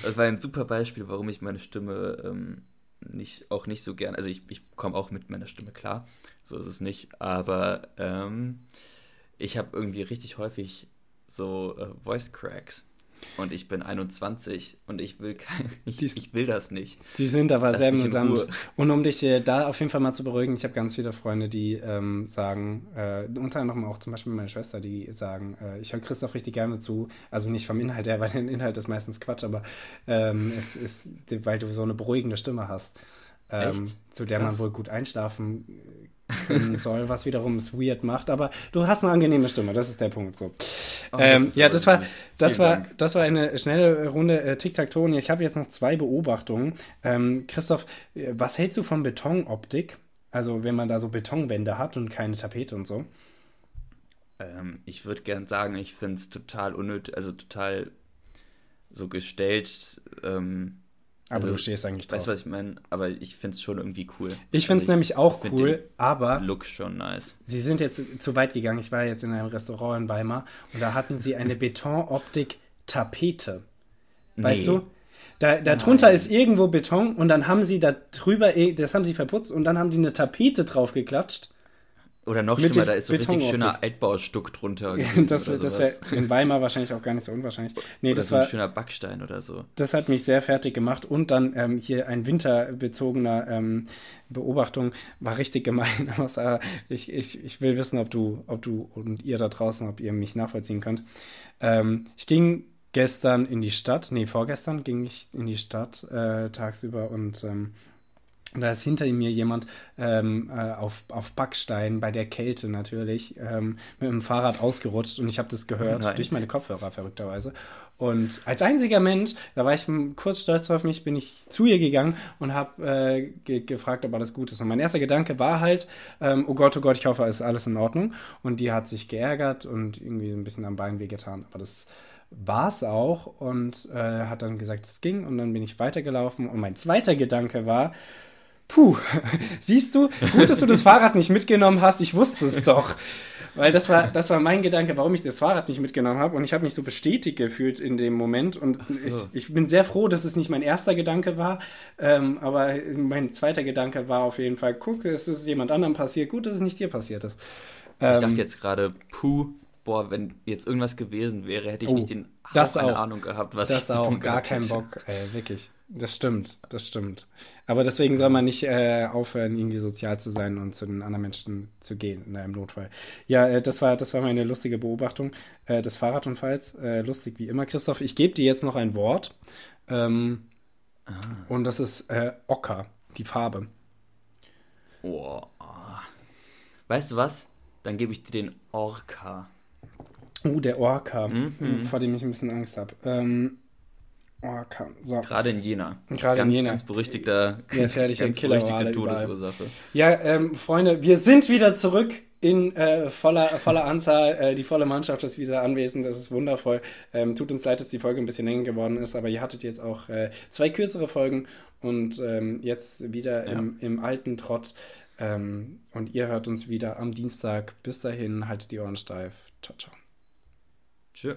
das war ein super Beispiel, warum ich meine Stimme ähm, nicht, auch nicht so gern. Also ich, ich komme auch mit meiner Stimme klar, so ist es nicht. Aber ähm, ich habe irgendwie richtig häufig so äh, Voice Cracks. Und ich bin 21 und ich will kein, [LAUGHS] ich, ich will das nicht. Die sind aber Lass sehr amüsant. Und um dich da auf jeden Fall mal zu beruhigen, ich habe ganz viele Freunde, die ähm, sagen, äh, unter anderem auch zum Beispiel meine Schwester, die sagen, äh, ich höre Christoph richtig gerne zu. Also nicht vom Inhalt her, [LAUGHS] weil der Inhalt ist meistens Quatsch, aber ähm, es ist, weil du so eine beruhigende Stimme hast, ähm, zu der man Krass. wohl gut einschlafen können [LAUGHS] soll, was wiederum es weird macht. Aber du hast eine angenehme Stimme, das ist der Punkt so. Oh, ähm, ist ja, das war, das Vielen war, Dank. das war eine schnelle Runde äh, Tic-Tac-Toe. Ich habe jetzt noch zwei Beobachtungen. Ähm, Christoph, äh, was hältst du von Betonoptik? Also, wenn man da so Betonwände hat und keine Tapete und so. Ähm, ich würde gern sagen, ich finde es total unnötig, also total so gestellt. Ähm, Aber Also, du stehst eigentlich drauf. weißt du, was ich meine? Aber ich finde es schon irgendwie cool. ich finde es Also nämlich auch cool, aber Look schon nice. sie sind jetzt zu weit gegangen. Ich war jetzt in einem Restaurant in Weimar und da hatten sie eine [LAUGHS] Betonoptik-Tapete. Weißt Nee. du? Da, da drunter ist irgendwo Beton und dann haben sie da drüber, eh- das haben sie verputzt und dann haben die eine Tapete draufgeklatscht. Oder noch schlimmer, da ist so richtig Betonoptik. schöner Altbaustuck drunter. [LAUGHS] das das wäre in Weimar wahrscheinlich auch gar nicht so unwahrscheinlich. Nee, Oder das so ein war, schöner Backstein oder so. das hat mich sehr fertig gemacht. Und dann ähm, hier ein winterbezogener ähm, Beobachtung war richtig gemein. [LAUGHS] Aber ich, ich, ich will wissen, ob du, ob du und ihr da draußen, ob ihr mich nachvollziehen könnt. Ähm, ich ging gestern in die Stadt, nee, vorgestern ging ich in die Stadt äh, tagsüber und ähm, da ist hinter mir jemand ähm, äh, auf, auf Backstein bei der Kälte natürlich ähm, mit dem Fahrrad ausgerutscht und ich habe das gehört Nein. durch meine Kopfhörer verrückterweise. Und als einziger Mensch, da war ich kurz stolz auf mich, bin ich zu ihr gegangen und habe äh, ge gefragt, ob alles gut ist. Und mein erster Gedanke war halt, ähm, oh Gott, oh Gott, ich hoffe, ist alles in Ordnung. Und die hat sich geärgert und irgendwie ein bisschen am Bein wehgetan. Aber das war es auch und äh, hat dann gesagt, es ging. Und dann bin ich weitergelaufen. Und mein zweiter Gedanke war, Puh, [LAUGHS] siehst du, gut, dass du das Fahrrad nicht mitgenommen hast. Ich wusste es doch. Weil das war, das war mein Gedanke, warum ich das Fahrrad nicht mitgenommen habe. Und ich habe mich so bestätigt gefühlt in dem Moment. Und so. ich, ich bin sehr froh, dass es nicht mein erster Gedanke war. Ähm, aber mein zweiter Gedanke war auf jeden Fall, guck, es ist jemand anderem passiert. Gut, dass es nicht dir passiert ist. Ich Ähm, dachte jetzt gerade, puh, boah, wenn jetzt irgendwas gewesen wäre, hätte ich Oh, nicht den Hauch das eine auch. Ahnung gehabt, was ich Das zu auch, tun gar gehabt keinen. Bock, ey, wirklich. Das stimmt, das stimmt. Aber deswegen soll man nicht äh, aufhören, irgendwie sozial zu sein und zu den anderen Menschen zu gehen in einem Notfall. Ja, äh, das war, das war meine lustige Beobachtung äh, des Fahrradunfalls. Äh, lustig wie immer. Christoph, ich gebe dir jetzt noch ein Wort. Ähm, Ah. Und das ist äh, Ocker, die Farbe. Oh. Weißt du was? Dann gebe ich dir den Orca. Uh, der Orca, Mhm. vor dem ich ein bisschen Angst habe. Ähm, Orca, so. Gerade in Jena. Gerade in ganz, Jena. Ganz berüchtigter, Gefährlicher [LAUGHS] ganz Killerwale berüchtigte. Todesursache. Ja, ähm, Freunde, wir sind wieder zurück in äh, voller, voller Anzahl. Äh, die volle Mannschaft ist wieder anwesend. Das ist wundervoll. Ähm, tut uns leid, dass die Folge ein bisschen länger geworden ist, aber ihr hattet jetzt auch äh, zwei kürzere Folgen und ähm, jetzt wieder Ja. im, im alten Trott. Ähm, und ihr hört uns wieder am Dienstag. Bis dahin, haltet die Ohren steif. Ciao, ciao. Tschö.